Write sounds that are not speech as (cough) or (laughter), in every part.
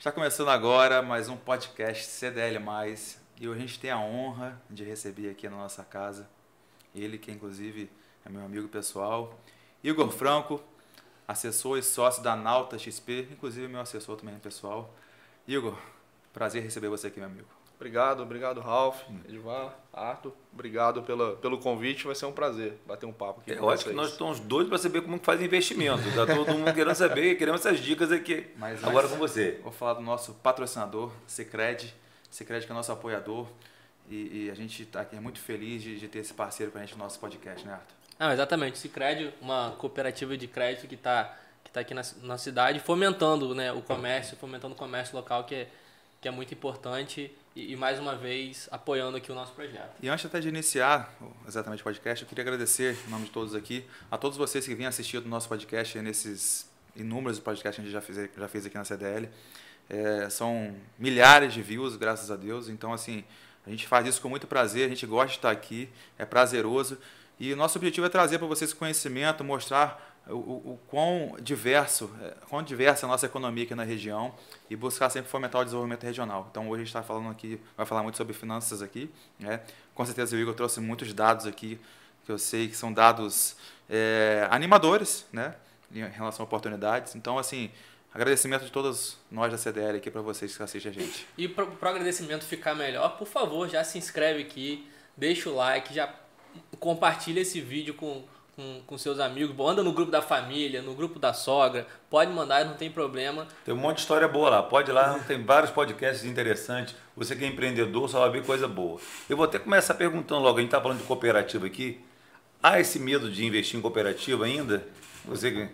Está começando agora mais um podcast CDL+, e hoje a gente tem a honra de receber aqui na nossa casa ele que inclusive é meu amigo pessoal, Igor Franco, assessor e sócio da Nauta XP, inclusive meu assessor também pessoal. Igor, prazer receber você aqui, meu amigo. Obrigado, obrigado, Ralph, Edvar, Arthur. Obrigado pela, pelo convite. Vai ser um prazer bater um papo aqui. É, eu acho que nós estamos doidos para saber como que faz investimento. Está todo mundo querendo saber, queremos essas dicas aqui. Mas agora com você. Vou falar do nosso patrocinador, Secred. Secred que é nosso apoiador. E, e a gente está aqui é muito feliz de, de, ter esse parceiro para a gente no nosso podcast, né, Arthur? Não, exatamente. Cicred, uma cooperativa de crédito que está que tá aqui na, na cidade, fomentando né, o comércio, fomentando o comércio local, que é, que é muito importante e, e, mais uma vez apoiando aqui o nosso projeto. E antes até de iniciar exatamente o podcast, eu queria agradecer, em nome de todos aqui, a todos vocês que vêm assistindo o nosso podcast nesses inúmeros podcasts que a gente já fez, já fez aqui na CDL. É, são milhares de views, graças a Deus. Então, assim, a gente faz isso com muito prazer, a gente gosta de estar aqui, é prazeroso. E o nosso objetivo é trazer para vocês conhecimento, mostrar o, o, quão diverso, é, quão diversa é a nossa economia aqui na região e buscar sempre fomentar o desenvolvimento regional. Então hoje a gente está falando aqui, vai falar muito sobre finanças aqui, né? Com certeza o Igor trouxe muitos dados aqui que eu sei que são dados é, animadores, né? Em relação a oportunidades. Então assim, agradecimento de todos nós da CDL aqui para vocês que assistem a gente. E para o agradecimento ficar melhor, por favor, já se inscreve aqui, deixa o like, já compartilha esse vídeo com com, com seus amigos, anda no grupo da família, no grupo da sogra, pode mandar, não tem problema. Tem um monte de história boa lá, pode ir lá, tem vários podcasts interessantes. Você que é empreendedor só vai ver coisa boa. Eu vou até começar perguntando logo, a gente está falando de cooperativa aqui. Há esse medo de investir em cooperativa ainda? Você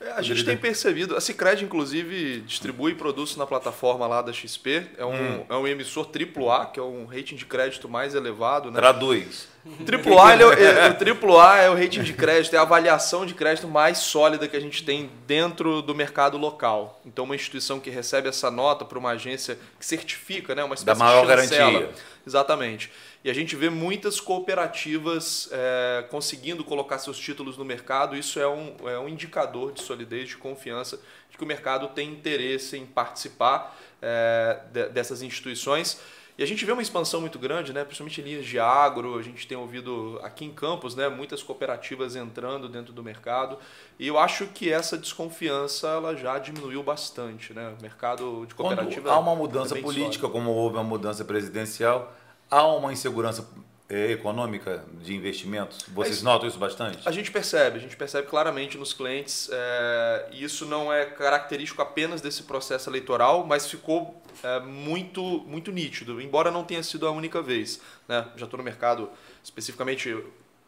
é, a gente tem percebido, a Cicred inclusive distribui produtos na plataforma lá da XP, é um, hum. é um emissor AAA, que é um rating de crédito mais elevado. Né? Traduz. AAA, ele é, é, o AAA é o rating de crédito, é a avaliação de crédito mais sólida que a gente tem dentro do mercado local. Então, uma instituição que recebe essa nota para uma agência que certifica, né, uma espécie da maior de chancela. garantia. Exatamente. E a gente vê muitas cooperativas é, conseguindo colocar seus títulos no mercado. Isso é um, é um indicador de solidez, de confiança, de que o mercado tem interesse em participar é, de, dessas instituições. E a gente vê uma expansão muito grande, né? principalmente em linhas de agro, a gente tem ouvido aqui em Campos né? muitas cooperativas entrando dentro do mercado. E eu acho que essa desconfiança ela já diminuiu bastante. Né? O mercado de cooperativa. Quando há uma mudança é política, sólido. como houve uma mudança presidencial, há uma insegurança é, econômica de investimentos? Vocês notam isso bastante? A gente percebe, a gente percebe claramente nos clientes. É, isso não é característico apenas desse processo eleitoral, mas ficou é, muito, muito nítido, embora não tenha sido a única vez. Né? Já estou no mercado especificamente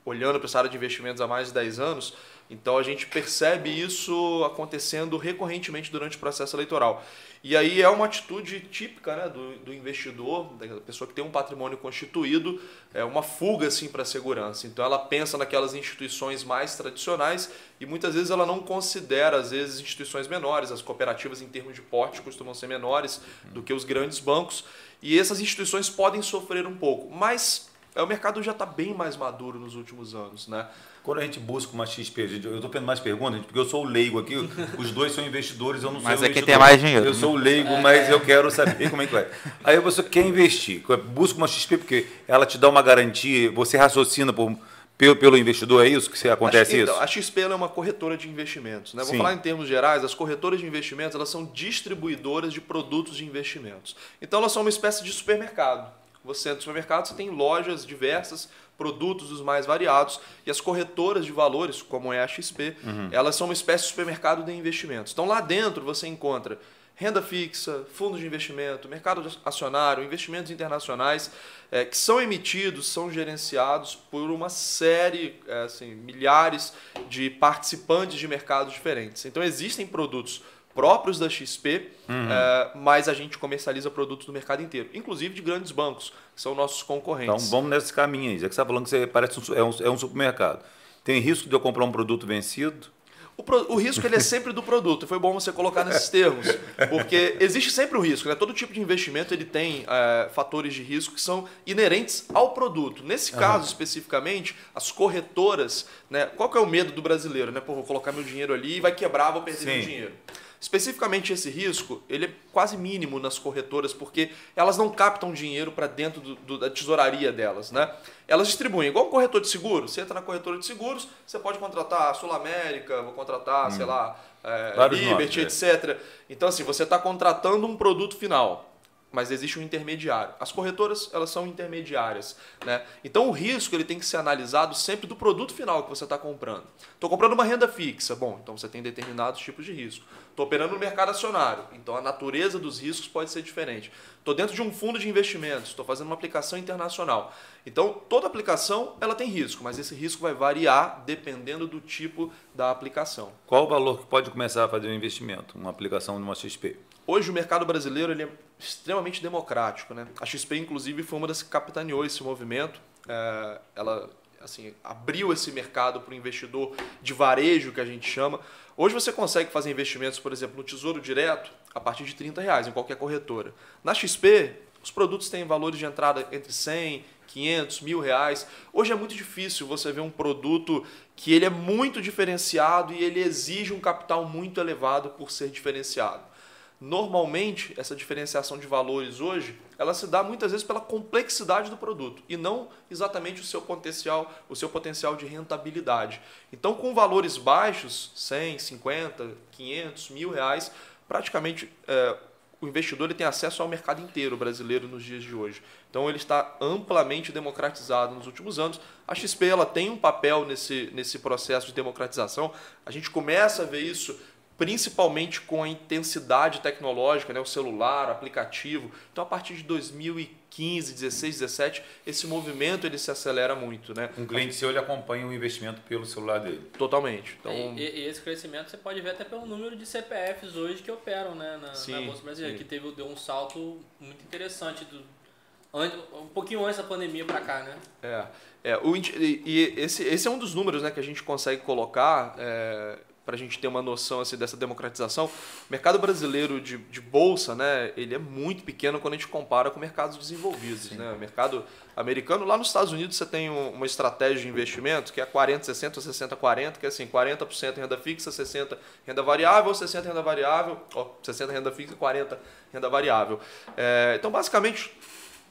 olhando para essa área de investimentos há mais de 10 anos, então a gente percebe isso acontecendo recorrentemente durante o processo eleitoral. E aí é uma atitude típica né, do, do investidor, da pessoa que tem um patrimônio constituído, é uma fuga assim, para a segurança. Então ela pensa naquelas instituições mais tradicionais e muitas vezes ela não considera, às vezes, instituições menores. As cooperativas, em termos de porte, costumam ser menores do que os grandes bancos. E essas instituições podem sofrer um pouco. Mas é, o mercado já está bem mais maduro nos últimos anos. Né? Quando a gente busca uma XP, eu estou tendo mais perguntas, porque eu sou o leigo aqui, os dois são investidores, eu não mas sou Mas é quem tem mais dinheiro. Eu sou o leigo, mas eu quero saber como é que vai. Aí você quer investir, busca uma XP porque ela te dá uma garantia, você raciocina por, pelo, pelo investidor, é isso que você, acontece a, isso? Então, a XP é uma corretora de investimentos. Né? Vou falar em termos gerais, as corretoras de investimentos elas são distribuidoras de produtos de investimentos. Então elas são uma espécie de supermercado. Você entra no supermercado, você tem lojas diversas, produtos os mais variados, e as corretoras de valores, como é a XP, uhum. elas são uma espécie de supermercado de investimentos. Então lá dentro você encontra renda fixa, fundos de investimento, mercado acionário, investimentos internacionais, é, que são emitidos, são gerenciados por uma série, é, assim, milhares de participantes de mercados diferentes. Então existem produtos próprios da XP, uhum. é, mas a gente comercializa produtos do mercado inteiro, inclusive de grandes bancos, que são nossos concorrentes. Então vamos nesse caminho aí. Já que você está falando que você parece um, é, um, é um supermercado. Tem risco de eu comprar um produto vencido? O, pro, o, risco ele é sempre do produto. Foi bom você colocar nesses termos, porque existe sempre o risco. Né? Todo tipo de investimento ele tem é, fatores de risco que são inerentes ao produto. Nesse caso uhum. especificamente, as corretoras, né? Qual que é o medo do brasileiro, né? Pô, vou colocar meu dinheiro ali e vai quebrar, vou perder Sim. meu dinheiro. Especificamente esse risco, ele é quase mínimo nas corretoras, porque elas não captam dinheiro para dentro do, do, da tesouraria delas. Né? Elas distribuem, igual um corretor de seguro. Você entra na corretora de seguros, você pode contratar a Sul América, vou contratar, hum. sei lá, é, Liberty, nomes, etc. É. Então, assim, você está contratando um produto final mas existe um intermediário. As corretoras elas são intermediárias, né? Então o risco ele tem que ser analisado sempre do produto final que você está comprando. Estou comprando uma renda fixa, bom, então você tem determinados tipos de risco. Estou operando no mercado acionário, então a natureza dos riscos pode ser diferente. Estou dentro de um fundo de investimentos, estou fazendo uma aplicação internacional. Então toda aplicação ela tem risco, mas esse risco vai variar dependendo do tipo da aplicação. Qual o valor que pode começar a fazer um investimento, uma aplicação de uma XP? Hoje o mercado brasileiro ele é extremamente democrático. Né? A XP, inclusive, foi uma das que capitaneou esse movimento. É, ela assim, abriu esse mercado para o investidor de varejo, que a gente chama. Hoje você consegue fazer investimentos, por exemplo, no Tesouro Direto, a partir de 30 reais em qualquer corretora. Na XP, os produtos têm valores de entrada entre 100, 500, mil reais. Hoje é muito difícil você ver um produto que ele é muito diferenciado e ele exige um capital muito elevado por ser diferenciado. Normalmente, essa diferenciação de valores hoje, ela se dá muitas vezes pela complexidade do produto e não exatamente o seu potencial, o seu potencial de rentabilidade. Então, com valores baixos, 100, 50, 500, mil reais, praticamente é, o investidor ele tem acesso ao mercado inteiro brasileiro nos dias de hoje. Então ele está amplamente democratizado nos últimos anos. A XP ela tem um papel nesse, nesse processo de democratização. A gente começa a ver isso principalmente com a intensidade tecnológica, né, o celular, o aplicativo. Então, a partir de 2015, 16, 17, esse movimento ele se acelera muito. Né? Um cliente seu ele acompanha o investimento pelo celular dele. Totalmente. Então, e, e, esse crescimento você pode ver até pelo número de CPFs hoje que operam né, na, sim, na Bolsa Brasileira, sim. que teve, deu um salto muito interessante do, um pouquinho antes da pandemia para cá, né? É, é o, e esse, esse é um dos números né, que a gente consegue colocar. É, para a gente ter uma noção assim, dessa democratização, o mercado brasileiro de, de bolsa, né, ele é muito pequeno quando a gente compara com mercados desenvolvidos. Né? O mercado americano, lá nos Estados Unidos você tem uma estratégia de investimento que é 40, 60, 60, 40, que é assim, 40% renda fixa, 60 renda variável, 60 renda variável, ó, 60 renda fixa, 40 renda variável. É, então, basicamente,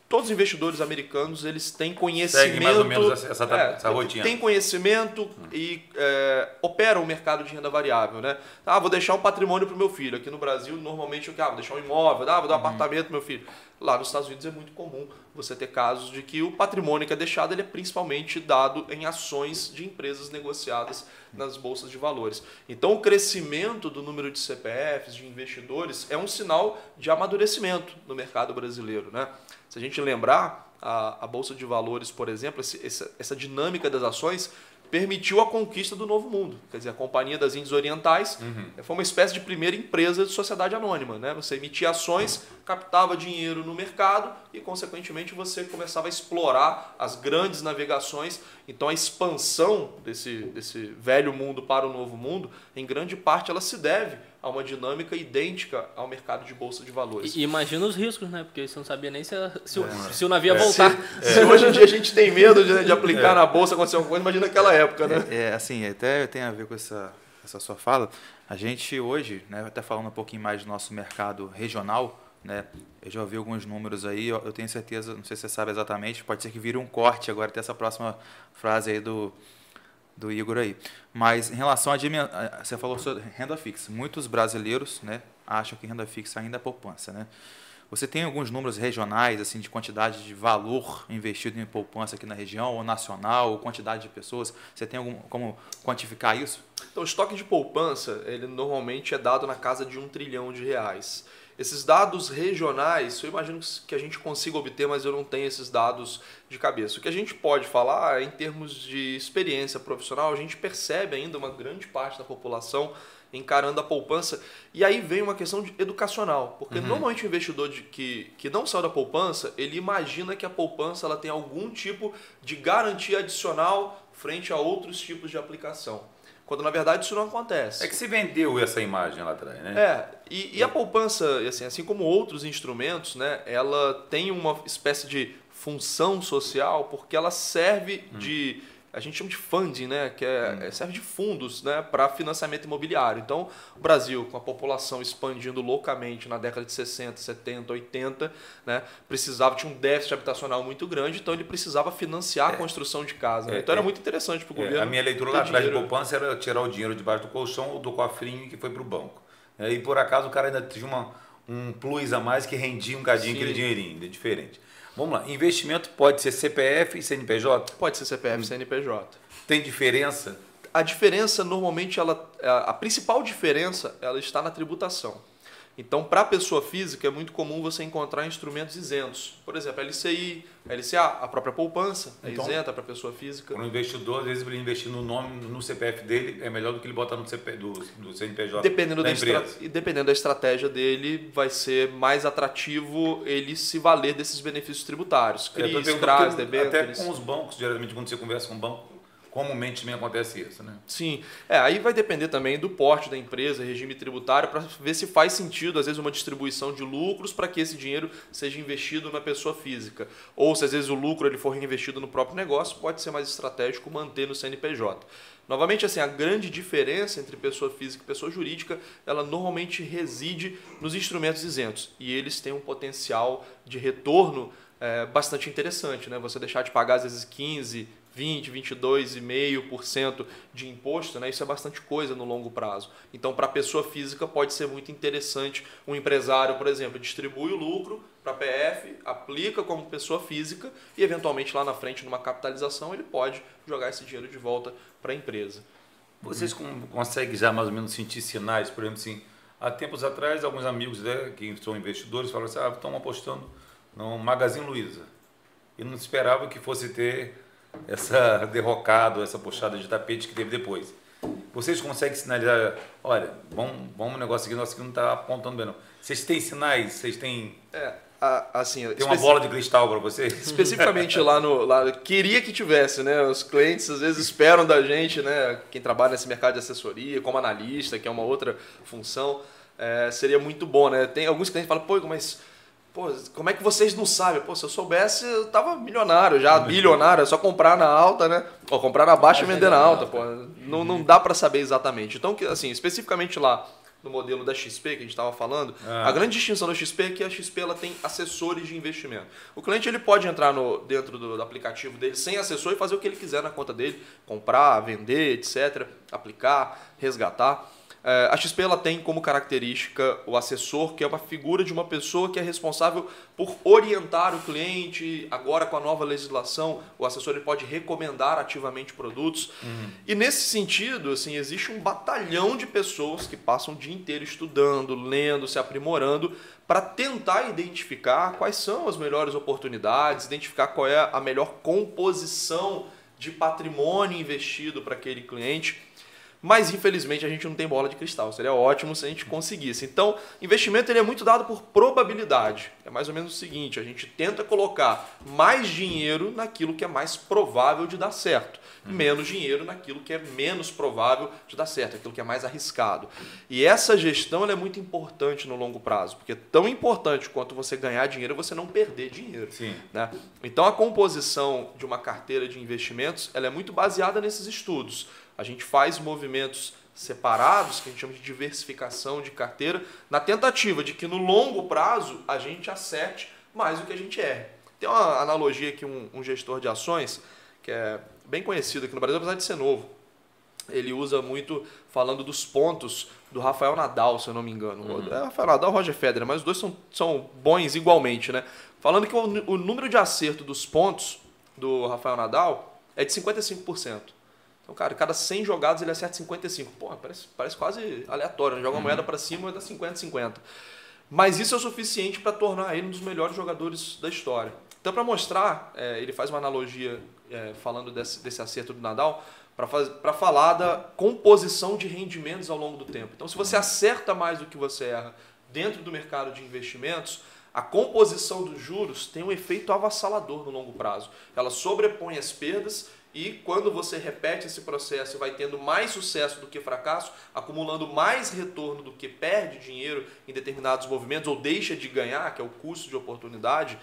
todos os investidores americanos eles têm conhecimento. Segue mais ou menos essa, é, essa rotina. Tem conhecimento hum. e é, operam o mercado de renda variável. Né? Ah, vou deixar um patrimônio para o meu filho. Aqui no Brasil, normalmente, ah, vou deixar um imóvel, ah, vou dar um uhum. apartamento para meu filho. Lá nos Estados Unidos é muito comum você ter casos de que o patrimônio que é deixado ele é principalmente dado em ações de empresas negociadas nas bolsas de valores. Então, o crescimento do número de CPFs, de investidores, é um sinal de amadurecimento no mercado brasileiro. Né? Se a gente lembrar, a, a Bolsa de Valores, por exemplo, esse, essa, essa dinâmica das ações permitiu a conquista do novo mundo. Quer dizer, a Companhia das Índias Orientais uhum. foi uma espécie de primeira empresa de sociedade anônima. Né? Você emitia ações, captava dinheiro no mercado e, consequentemente, você começava a explorar as grandes navegações. Então, a expansão desse, desse velho mundo para o novo mundo, em grande parte, ela se deve a uma dinâmica idêntica ao mercado de bolsa de valores. E imagina os riscos, né? Porque você não sabia nem se, se, é. o, se o navio ia é. voltar. Se, se, hoje em dia a gente tem medo de, de aplicar é. na bolsa acontecer alguma coisa, imagina naquela época, né? É, é, assim, até tem a ver com essa, essa sua fala. A gente hoje, né, até falando um pouquinho mais do nosso mercado regional, né? Eu já ouvi alguns números aí, eu tenho certeza, não sei se você sabe exatamente, pode ser que vire um corte agora até essa próxima frase aí do do Igor aí. Mas em relação a você falou sobre renda fixa. Muitos brasileiros, né, acham que renda fixa ainda é poupança, né? Você tem alguns números regionais, assim, de quantidade de valor investido em poupança aqui na região, ou nacional, ou quantidade de pessoas? Você tem algum, como quantificar isso? Então, o estoque de poupança, ele normalmente é dado na casa de um trilhão de reais. Esses dados regionais, eu imagino que a gente consiga obter, mas eu não tenho esses dados de cabeça. O que a gente pode falar em termos de experiência profissional, a gente percebe ainda uma grande parte da população encarando a poupança. E aí vem uma questão de educacional, porque uhum. normalmente o investidor de, que, que não saiu da poupança, ele imagina que a poupança ela tem algum tipo de garantia adicional frente a outros tipos de aplicação quando na verdade isso não acontece. É que se vendeu essa imagem lá atrás, né? É, e, e a poupança, assim, assim como outros instrumentos, né, ela tem uma espécie de função social porque ela serve hum. de a gente chama de funding, né, que é, serve de fundos né, para financiamento imobiliário. Então, o Brasil, com a população expandindo loucamente na década de 60, 70, 80, né, precisava, tinha um déficit habitacional muito grande, então ele precisava financiar a construção de casa. Né? É, então, era é. muito interessante para o É, governo. a minha leitura lá atrás de poupança era tirar o dinheiro debaixo do colchão ou do cofrinho que foi para o banco. É, E por acaso o cara ainda tinha uma, um plus a mais que rendia um cadinho Sim. aquele dinheirinho, é diferente. Vamos lá, investimento pode ser CPF e CNPJ? Pode ser CPF, CNPJ. Tem diferença? A diferença, normalmente, ela, a principal diferença, ela está na tributação. Então, para a pessoa física, é muito comum você encontrar instrumentos isentos. Por exemplo, a LCI, a LCA, a própria poupança é Então, isenta para a pessoa física. Para o investidor, às vezes ele investir no nome, no CPF dele, é melhor do que ele botar no CP, do, do CNPJ Dependendo da, da estra- empresa. e dependendo da estratégia dele, vai ser mais atrativo ele se valer desses benefícios tributários. É, CRIs, perguntando CRAS, Até com os bancos, geralmente quando você conversa com um banco, comumente também acontece isso, né? Sim, é, aí vai depender também do porte da empresa, regime tributário, para ver se faz sentido, às vezes, uma distribuição de lucros para que esse dinheiro seja investido na pessoa física. Ou se às vezes o lucro ele for reinvestido no próprio negócio, pode ser mais estratégico manter no CNPJ. Novamente, assim, a grande diferença entre pessoa física e pessoa jurídica, ela normalmente reside nos instrumentos isentos. E eles têm um potencial de retorno é, bastante interessante. Né? Você deixar de pagar, às vezes, 15%, 20, 22,5% de imposto, né? isso é bastante coisa no longo prazo. Então, para a pessoa física, pode ser muito interessante. Um empresário, por exemplo, distribui o lucro para a PF, aplica como pessoa física e, eventualmente, lá na frente, numa capitalização, ele pode jogar esse dinheiro de volta para a empresa. Vocês com- conseguem já mais ou menos sentir sinais, por exemplo, assim, há tempos atrás, alguns amigos né, que são investidores falaram assim, ah, estão apostando no Magazine Luiza. E não esperava que fosse ter essa (laughs) derrocada, essa puxada de tapete que teve depois. Vocês conseguem sinalizar, olha, vamos, vamos um negócio aqui, nosso aqui não está apontando bem não. Vocês têm sinais? Vocês têm, É, a- assim, tem uma bola de cristal para vocês? (laughs) especificamente lá no lá queria que tivesse né os clientes às vezes esperam da gente né quem trabalha nesse mercado de assessoria como analista que é uma outra função é, seria muito bom né tem alguns clientes que falam pô mas pô como é que vocês não sabem pô se eu soubesse eu tava milionário já bilionário é só comprar na alta né ou comprar na baixa e vender na alta pô não, não dá para saber exatamente então que assim especificamente lá no modelo da XP que a gente estava falando, Ah. a grande distinção da XP é que a XP ela tem assessores de investimento. O cliente ele pode entrar no, dentro do, do aplicativo dele sem assessor e fazer o que ele quiser na conta dele, comprar, vender, etc., aplicar, resgatar. É, a XP ela tem como característica o assessor, que é uma figura de uma pessoa que é responsável por orientar o cliente. Agora, com a nova legislação, o assessor ele pode recomendar ativamente produtos. E nesse sentido, assim, existe um batalhão de pessoas que passam o dia inteiro estudando, lendo, se aprimorando para tentar identificar quais são as melhores oportunidades, identificar qual é a melhor composição de patrimônio investido para aquele cliente. Mas infelizmente a gente não tem bola de cristal. Seria ótimo se a gente conseguisse. Então, investimento ele é muito dado por probabilidade. É mais ou menos o seguinte: a gente tenta colocar mais dinheiro naquilo que é mais provável de dar certo, menos dinheiro naquilo que é menos provável de dar certo, aquilo que é mais arriscado. E essa gestão é muito importante no longo prazo, porque é tão importante quanto você ganhar dinheiro, é você não perder dinheiro. Sim. Né? Então a composição de uma carteira de investimentos ela é muito baseada nesses estudos. A gente faz movimentos separados, que a gente chama de diversificação de carteira, na tentativa de que no longo prazo a gente acerte mais do que a gente erre. Tem uma analogia que um, um gestor de ações, que é bem conhecido aqui no Brasil, apesar de ser novo, ele usa muito falando dos pontos do Rafael Nadal, se eu não me engano. É Rafael Nadal Roger Federer, mas os dois são, são bons igualmente, né? Falando que o, o número de acerto dos pontos do Rafael Nadal é de 55%. Então, cara, cada 100 jogados ele acerta 55. Pô, parece, parece quase aleatório. Né? Joga uma moeda para cima e dá 50-50. Mas isso é o suficiente para tornar ele um dos melhores jogadores da história. Então, para mostrar, é, ele faz uma analogia é, falando desse, desse acerto do Nadal, para falar da composição de rendimentos ao longo do tempo. Então, se você acerta mais do que você erra dentro do mercado de investimentos, a composição dos juros tem um efeito avassalador no longo prazo. Ela sobrepõe as perdas e quando você repete esse processo e vai tendo mais sucesso do que fracasso, acumulando mais retorno do que perde dinheiro em determinados movimentos ou deixa de ganhar, que é o custo de oportunidade,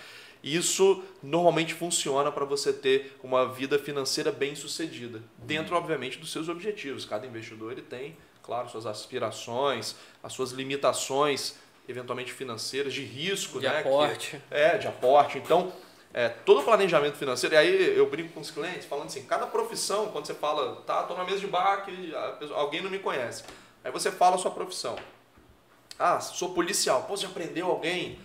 Isso normalmente funciona para você ter uma vida financeira bem sucedida, dentro, obviamente, dos seus objetivos. Cada investidor ele tem, claro, suas aspirações, as suas limitações, eventualmente financeiras, de risco, De né? aporte. Que- é, de aporte. Então, é, todo o planejamento financeiro, e aí eu brinco com os clientes falando assim, cada profissão, quando você fala, tá, tô na mesa de bar que pessoa- alguém não me conhece. Aí você fala a sua profissão. Ah, sou policial. Pô, você já prendeu alguém?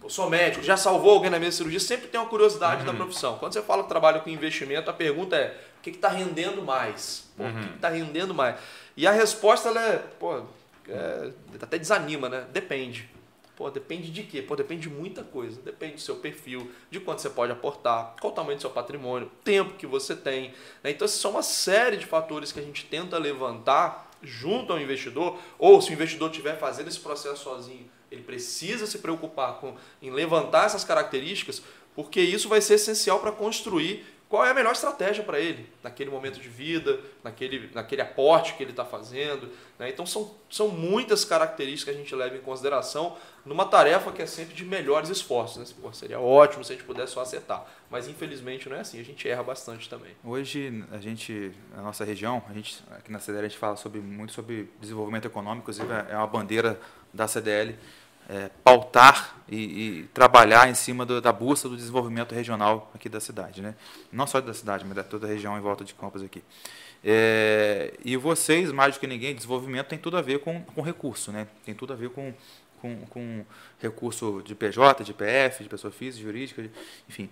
Pô, sou médico, já salvou alguém na mesa de cirurgia? Sempre tem uma curiosidade da profissão. Quando você fala que trabalha com investimento, a pergunta é, o que está rendendo mais? Pô, O que está rendendo mais? E a resposta, ela é, pô, é, até desanima, né? Depende. Pô, depende de quê? Pô, depende de muita coisa. Depende do seu perfil, de quanto você pode aportar, qual o tamanho do seu patrimônio, tempo que você tem. né? Então, são uma série de fatores que a gente tenta levantar junto ao investidor, ou se o investidor estiver fazendo esse processo sozinho, ele precisa se preocupar com, em levantar essas características, porque isso vai ser essencial para construir qual é a melhor estratégia para ele, naquele momento de vida, naquele, naquele aporte que ele está fazendo. né? Então, são, são muitas características que a gente leva em consideração numa tarefa que é sempre de melhores esforços. Né? Pô, seria ótimo se a gente pudesse só acertar, mas infelizmente não é assim, a gente erra bastante também. Hoje, a gente, na nossa região, a gente, aqui na CDL, a gente fala sobre, muito sobre desenvolvimento econômico, inclusive é uma bandeira da CDL, é, pautar e, e trabalhar em cima do, da busca do desenvolvimento regional aqui da cidade. Né? Não só da cidade, mas da toda a região em volta de Campos aqui. É, e vocês, mais do que ninguém, desenvolvimento tem tudo a ver com, com recurso, né? tem tudo a ver com, com, com recurso de PJ, de PF, de pessoa física, jurídica, enfim.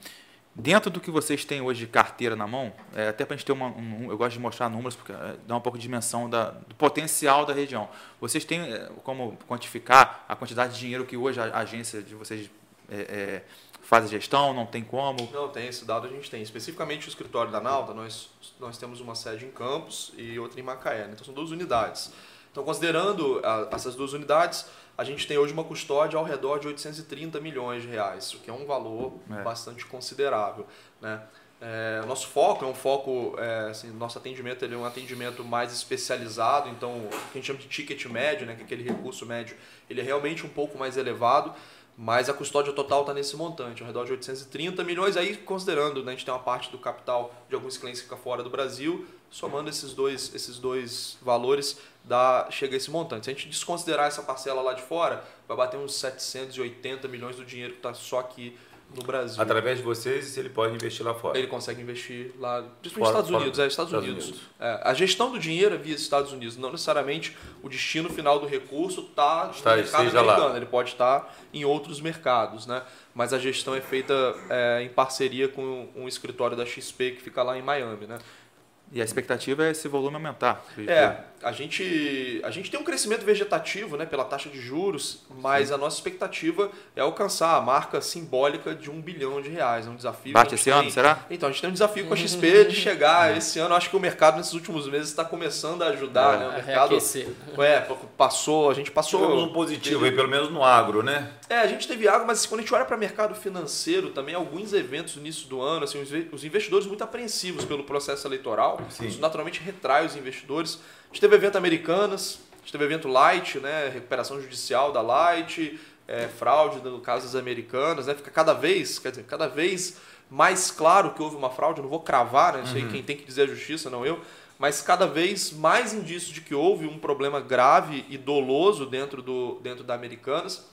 Dentro do que vocês têm hoje de carteira na mão, é, até para a gente ter uma. Um, eu gosto de mostrar números, porque é, dá um pouco de dimensão da, do potencial da região. Vocês têm é, como quantificar a quantidade de dinheiro que hoje a, agência de vocês é, é, faz a gestão? Não tem como? Não, tem esse dado a gente tem. Especificamente o escritório da Nauta, nós, nós temos uma sede em Campos e outra em Macaé. né? Então são duas unidades. Então, considerando a, essas duas unidades, a gente tem hoje uma custódia ao redor de 830 milhões de reais, o que é um valor É. bastante considerável. Né? É, o nosso foco é um foco, é, assim, nosso atendimento ele é um atendimento mais especializado, então o que a gente chama de ticket médio, né, que é aquele recurso médio, ele é realmente um pouco mais elevado, mas a custódia total está nesse montante, ao redor de 830 milhões, aí considerando, né, a gente tem uma parte do capital de alguns clientes que fica fora do Brasil, somando esses dois, esses dois valores, dá, chega a esse montante. Se a gente desconsiderar essa parcela lá de fora, vai bater uns 780 milhões do dinheiro que está só aqui no Brasil. Através de vocês, ele pode investir lá fora. Ele consegue investir lá, principalmente nos Fora- Estados fora- Unidos, é, Estados, Estados Unidos. Unidos. É, a gestão do dinheiro é via Estados Unidos, não necessariamente o destino final do recurso está Está- no mercado seja lá. americano, ele pode estar em outros mercados, né? Mas a gestão é feita é, em parceria com um escritório da XP que fica lá em Miami, né? E a expectativa é esse volume aumentar. É, a gente, a gente tem um crescimento vegetativo né, pela taxa de juros, mas a nossa expectativa é alcançar a marca simbólica de um bilhão de reais. É um desafio. Bate esse ano, tem. será? Então, a gente tem um desafio com a XP (laughs) de chegar esse ano. Acho que o mercado nesses últimos meses está começando a ajudar. É. Né? O A mercado é, passou, a gente passou. Tivemos um positivo aí, pelo menos no agro, né? É, a gente teve água, mas quando a gente olha para o mercado financeiro, também alguns eventos no início do ano, assim, os investidores muito apreensivos pelo processo eleitoral, Sim. isso naturalmente retrai os investidores. A gente teve evento Americanas, a gente teve evento Light, né, recuperação judicial da Light, é, fraude no caso das Americanas, né, fica cada vez, quer dizer, cada vez mais claro que houve uma fraude, eu não vou cravar, né, isso aí quem tem que dizer é a justiça, não eu, mas cada vez mais indícios de que houve um problema grave e doloso dentro, do, dentro da Americanas.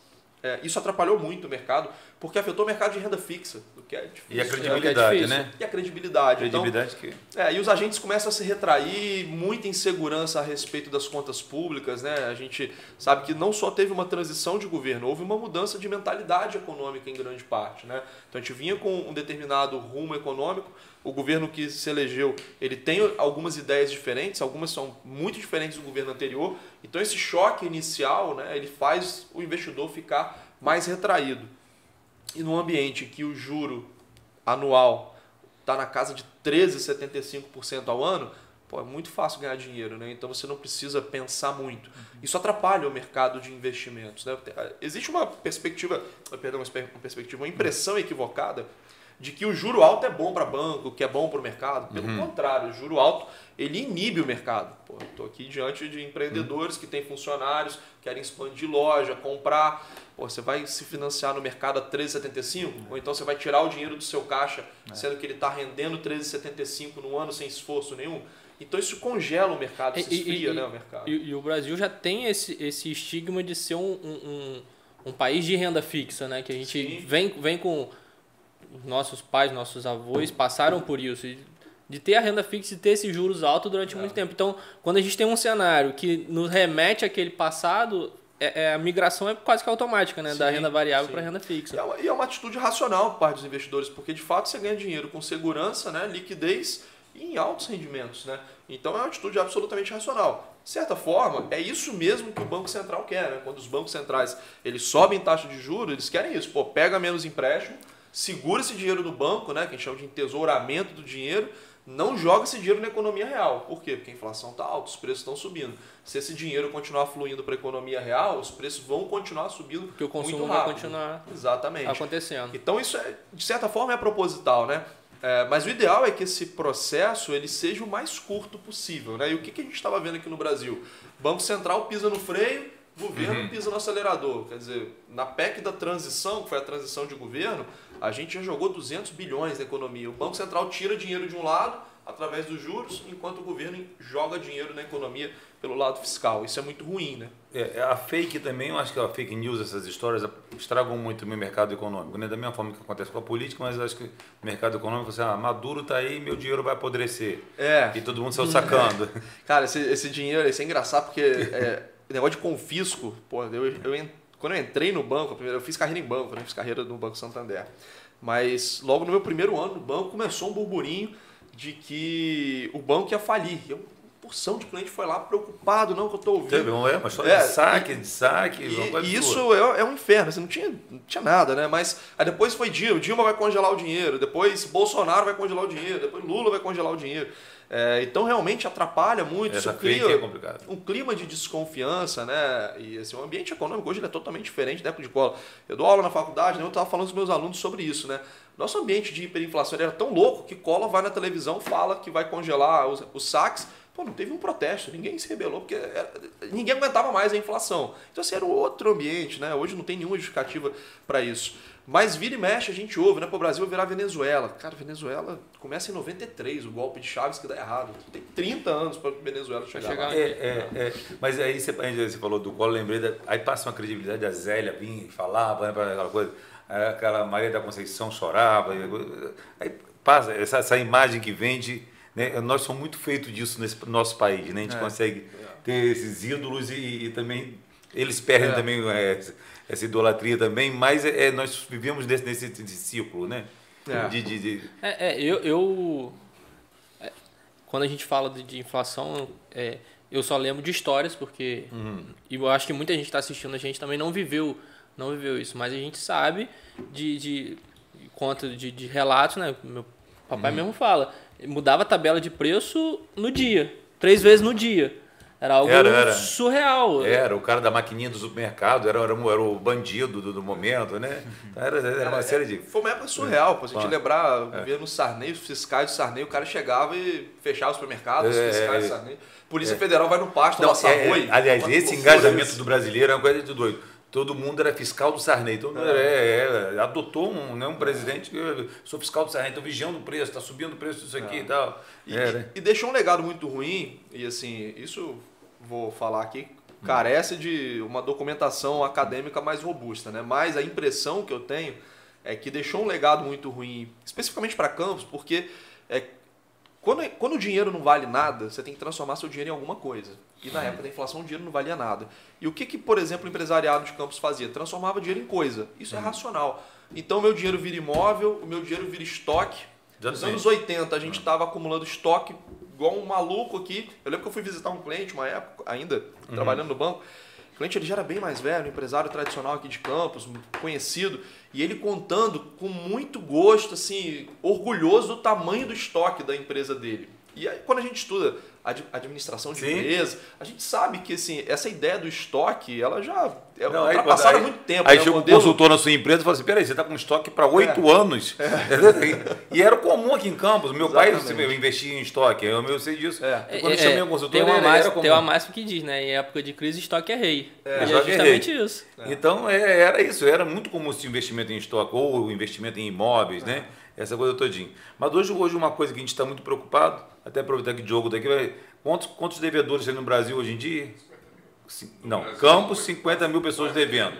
É, isso atrapalhou muito o mercado, porque afetou o mercado de renda fixa, o que é difícil. E a né? credibilidade, difícil. né? E a credibilidade. Então, Credibilidade que. é, e os agentes começam a se retrair, muita insegurança a respeito das contas públicas, né? A gente sabe que não só teve uma transição de governo, houve uma mudança de mentalidade econômica em grande parte, né? Então a gente vinha com um determinado rumo econômico, o governo que se elegeu, ele tem algumas ideias diferentes, algumas são muito diferentes do governo anterior, então esse choque inicial, né, ele faz o investidor ficar mais retraído. E num ambiente que o juro anual está na casa de 13,75% ao ano, pô, é muito fácil ganhar dinheiro, né? Então você não precisa pensar muito. Isso atrapalha o mercado de investimentos. Né? Existe uma perspectiva, perdão, uma perspectiva, uma impressão equivocada de que o juro alto é bom para banco, que é bom para o mercado. Pelo uhum. contrário, o juro alto ele inibe o mercado. Estou aqui diante de empreendedores uhum. que têm funcionários, querem expandir loja, comprar. Pô, você vai se financiar no mercado a 13,75? Uhum. Ou então você vai tirar o dinheiro do seu caixa, é. sendo que ele está rendendo 13,75 no ano sem esforço nenhum? Então isso congela o mercado, isso esfria e, né, o mercado. E, e, o Brasil já tem esse, esse estigma de ser um, um, um país de renda fixa, né? Que a gente vem, vem com nossos pais, nossos avós passaram por isso. De ter a renda fixa e ter esses juros altos durante é. muito tempo. Então, quando a gente tem um cenário que nos remete àquele passado, é, é, a migração é quase que automática, né? Sim, da renda variável para renda fixa. E é, uma, e é, uma, atitude racional por parte dos investidores, porque de fato você ganha dinheiro com segurança, né? liquidez e em altos rendimentos. Né? Então é uma atitude absolutamente racional. De certa forma, é isso mesmo que o Banco Central quer. Né? Quando os bancos centrais eles sobem taxa de juros, eles querem isso. Pô, pega menos empréstimo, segura esse dinheiro no banco, né? que a gente chama de entesouramento do dinheiro, não joga esse dinheiro na economia real. Por quê? Porque a inflação está alta, os preços estão subindo. Se esse dinheiro continuar fluindo para a economia real, os preços vão continuar subindo Porque o consumo vai continuar Exatamente. acontecendo. Então isso, é, de certa forma, é proposital, né? É, mas o ideal é que esse processo ele seja o mais curto possível. Né? E o que, que a gente estava vendo aqui no Brasil? Banco Central pisa no freio, governo uhum. pisa no acelerador. Quer dizer, na PEC da transição, que foi a transição de governo, a gente já jogou 200 bilhões na economia. O Banco Central tira dinheiro de um lado através dos juros, enquanto o governo joga dinheiro na economia pelo lado fiscal. Isso é muito ruim, né? É, é a fake também, eu acho que a fake news, essas histórias estragam muito o meu mercado econômico, né? Da mesma forma que acontece com a política, mas eu acho que o mercado econômico, assim, ah, Maduro tá aí, meu dinheiro vai apodrecer. É. E todo mundo saiu sacando. (laughs) Cara, esse, esse dinheiro, isso é engraçado porque (laughs) é, negócio de confisco, pô, eu, eu, quando eu entrei no banco, eu fiz carreira em banco, né? Fiz carreira no Banco Santander. Mas logo no meu primeiro ano no banco começou um burburinho de que o banco ia falir. Eu, porção de cliente foi lá preocupado, não, que eu estou ouvindo. Não é uma história é, de saque, de saque. E, e isso é, é, um inferno, assim, não, tinha, não tinha nada, né? Mas aí depois foi Dilma, Dilma vai congelar o dinheiro, depois Bolsonaro vai congelar o dinheiro, depois Lula vai congelar o dinheiro. É, então realmente atrapalha muito, Essa isso cria é um clima de desconfiança, né? E assim, o ambiente econômico hoje é totalmente diferente da época de cola. Eu dou aula na faculdade, né? eu estava falando com os meus alunos sobre isso, né? Nosso ambiente de hiperinflação era tão louco que cola vai na televisão, fala que vai congelar os, os saques. Pô, não teve um protesto, ninguém se rebelou, porque era, ninguém aguentava mais a inflação. Então, assim, era um outro ambiente, né? Hoje não tem nenhuma justificativa para isso. Mas vira e mexe, a gente ouve, né? Para o Brasil virar Venezuela. Cara, Venezuela começa em 93, o golpe de Chaves que dá errado. Tem 30 anos para Venezuela chegar, chegar lá. É, é, é. Mas aí você, você falou do Collor, lembrei, da, aí passa uma credibilidade, a Zélia vinha e falava, né, aquela coisa, aquela Maria da Conceição chorava, aí passa essa, essa imagem que vende, né? Nós somos muito feitos disso nesse nosso país, né? A gente é. consegue ter esses ídolos e, e também eles perdem é. também é, essa idolatria também, mas é, é nós vivemos nesse, nesse, nesse ciclo, né? É. De, de, de... É, é, eu, eu é, quando a gente fala de, de inflação, é, eu só lembro de histórias, porque uhum. e eu acho que muita gente está assistindo a gente também não viveu, não viveu isso, mas a gente sabe de, de conta de, de relatos, né? Meu papai uhum. mesmo fala, mudava a tabela de preço no dia, três vezes no dia. Era algo era, era. surreal. Era, o cara da maquininha do supermercado, era, era, era o bandido do, do momento, né? Então era, era uma é, série de. Foi uma época surreal, pra gente é. lembrar, o governo Sarney, os fiscais do Sarney, o cara chegava e fechava o supermercado, os é, fiscais do Sarney. Polícia é. Federal vai no pasto, Não, é, arroz. Aliás, esse engajamento do brasileiro é uma coisa de doido todo mundo era fiscal do Sarney. Todo mundo é, é, adotou um, né, um presidente que sou fiscal do Sarney, estou vigiando o preço, está subindo o preço disso aqui é. e tal. E, né? e, deixou um legado muito ruim, e assim, isso vou falar aqui, carece de uma documentação acadêmica mais robusta, né? Mas a impressão que eu tenho é que deixou um legado muito ruim, especificamente para campos, porque é, quando, quando o dinheiro não vale nada, você tem que transformar seu dinheiro em alguma coisa. E na época da inflação o dinheiro não valia nada. E o que, que por exemplo, o empresariado de campos fazia? Transformava dinheiro em coisa. Isso é racional. Então, meu dinheiro vira imóvel, o meu dinheiro vira estoque. Nos anos 80, a gente estava acumulando estoque igual um maluco aqui. Eu lembro que eu fui visitar um cliente uma época, ainda, uhum. trabalhando no banco. O cliente ele já era bem mais velho, um empresário tradicional aqui de Campos, conhecido, e ele contando com muito gosto, assim, orgulhoso do tamanho do estoque da empresa dele. E aí, quando a gente estuda ad- administração de Sim. empresa, a gente sabe que assim, essa ideia do estoque, ela já é Não, aí, ultrapassada há muito tempo. Aí né? Chega um modelo- consultor na sua empresa e fala assim: peraí, você está com estoque para oito anos. e era comum aqui em Campos. Meu pai Exatamente. eu investia em estoque, eu, eu sei disso. É. Quando eu chamei o consultor, tem, uma ele era comum. tem uma máxima que diz, né? Em época de crise, estoque é rei. e é é justamente rei. isso. Então é, era isso, era muito comum esse investimento em estoque ou investimento em imóveis, né? Essa coisa todinha. Mas hoje, hoje uma coisa que a gente está muito preocupado, até aproveitar que o Diogo daqui, vai, quantos, quantos devedores tem no Brasil hoje em dia? Não, Campos, 50 mil pessoas devendo.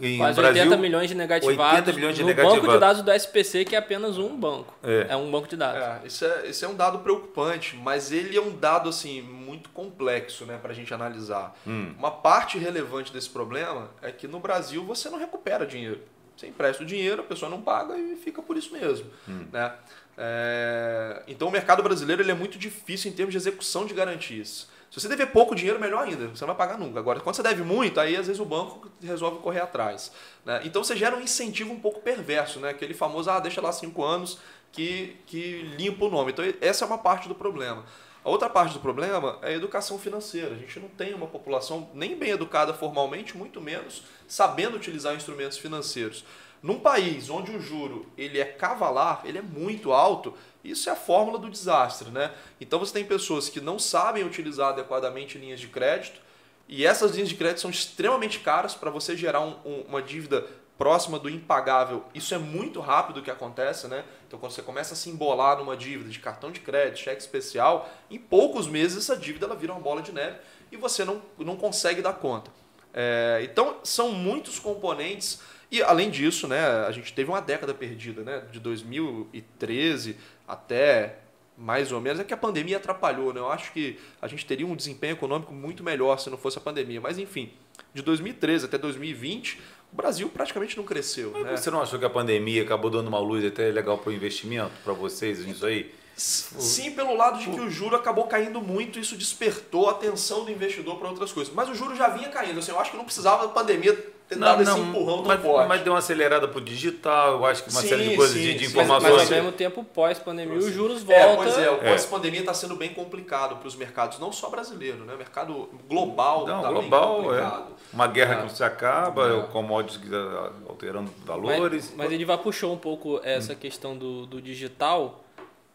Em Quase Brasil, 80 milhões de negativados 80 milhões de no negativados. banco de dados do SPC, que é apenas um banco. É. É, um banco de dados. É, isso é, esse é um dado preocupante, mas ele é um dado assim muito complexo né, para a gente analisar. Hum. Uma parte relevante desse problema é que no Brasil você não recupera dinheiro. Você empresta o dinheiro, a pessoa não paga e fica por isso mesmo. Né? É, então o mercado brasileiro ele é muito difícil em termos de execução de garantias. Se você dever pouco dinheiro, melhor ainda, você não vai pagar nunca. Agora, quando você deve muito, aí às vezes o banco resolve correr atrás. né? Então você gera um incentivo um pouco perverso, né? aquele famoso, ah, deixa lá cinco anos que, que limpa o nome. Então essa é uma parte do problema. A outra parte do problema é a educação financeira. A gente não tem uma população nem bem educada formalmente, muito menos sabendo utilizar instrumentos financeiros. Num país onde o juro ele é cavalar, ele é muito alto, isso é a fórmula do desastre, né? Então você tem pessoas que não sabem utilizar adequadamente linhas de crédito e essas linhas de crédito são extremamente caras para você gerar um- um- uma dívida próxima do impagável. Isso é muito rápido que acontece, né? Então quando você começa a se embolar numa dívida de cartão de crédito, cheque especial, em poucos meses essa dívida ela vira uma bola de neve e você não, não consegue dar conta. É, então são muitos componentes e além disso, né, a gente teve uma década perdida, né, de 2013 até mais ou menos, é que a pandemia atrapalhou, né? Eu acho que a gente teria um desempenho econômico muito melhor se não fosse a pandemia. Mas enfim, de 2013 até 2020, o Brasil praticamente não cresceu. Né? Você não achou que a pandemia acabou dando uma luz até legal para o investimento, para vocês, nisso aí? Sim, pelo lado de que o juro acabou caindo muito, isso despertou a atenção do investidor para outras coisas. Mas o juro já vinha caindo. Assim, eu acho que não precisava da pandemia ter dado esse empurrão tão mas, forte. mas deu uma acelerada pro digital, eu acho que uma Sim, série de coisas sim, de, de sim. Mas, mas informações. ao mesmo tempo, pós-pandemia, os juros É, voltam. pois é, o É. pós-pandemia está sendo bem complicado para os mercados, não só brasileiro, né? O mercado global Não, tá bem global, é. complicado. Uma guerra É. que não se acaba, É. o commodities tá alterando Mas, valores. mas ele vai puxou um pouco essa questão do, do digital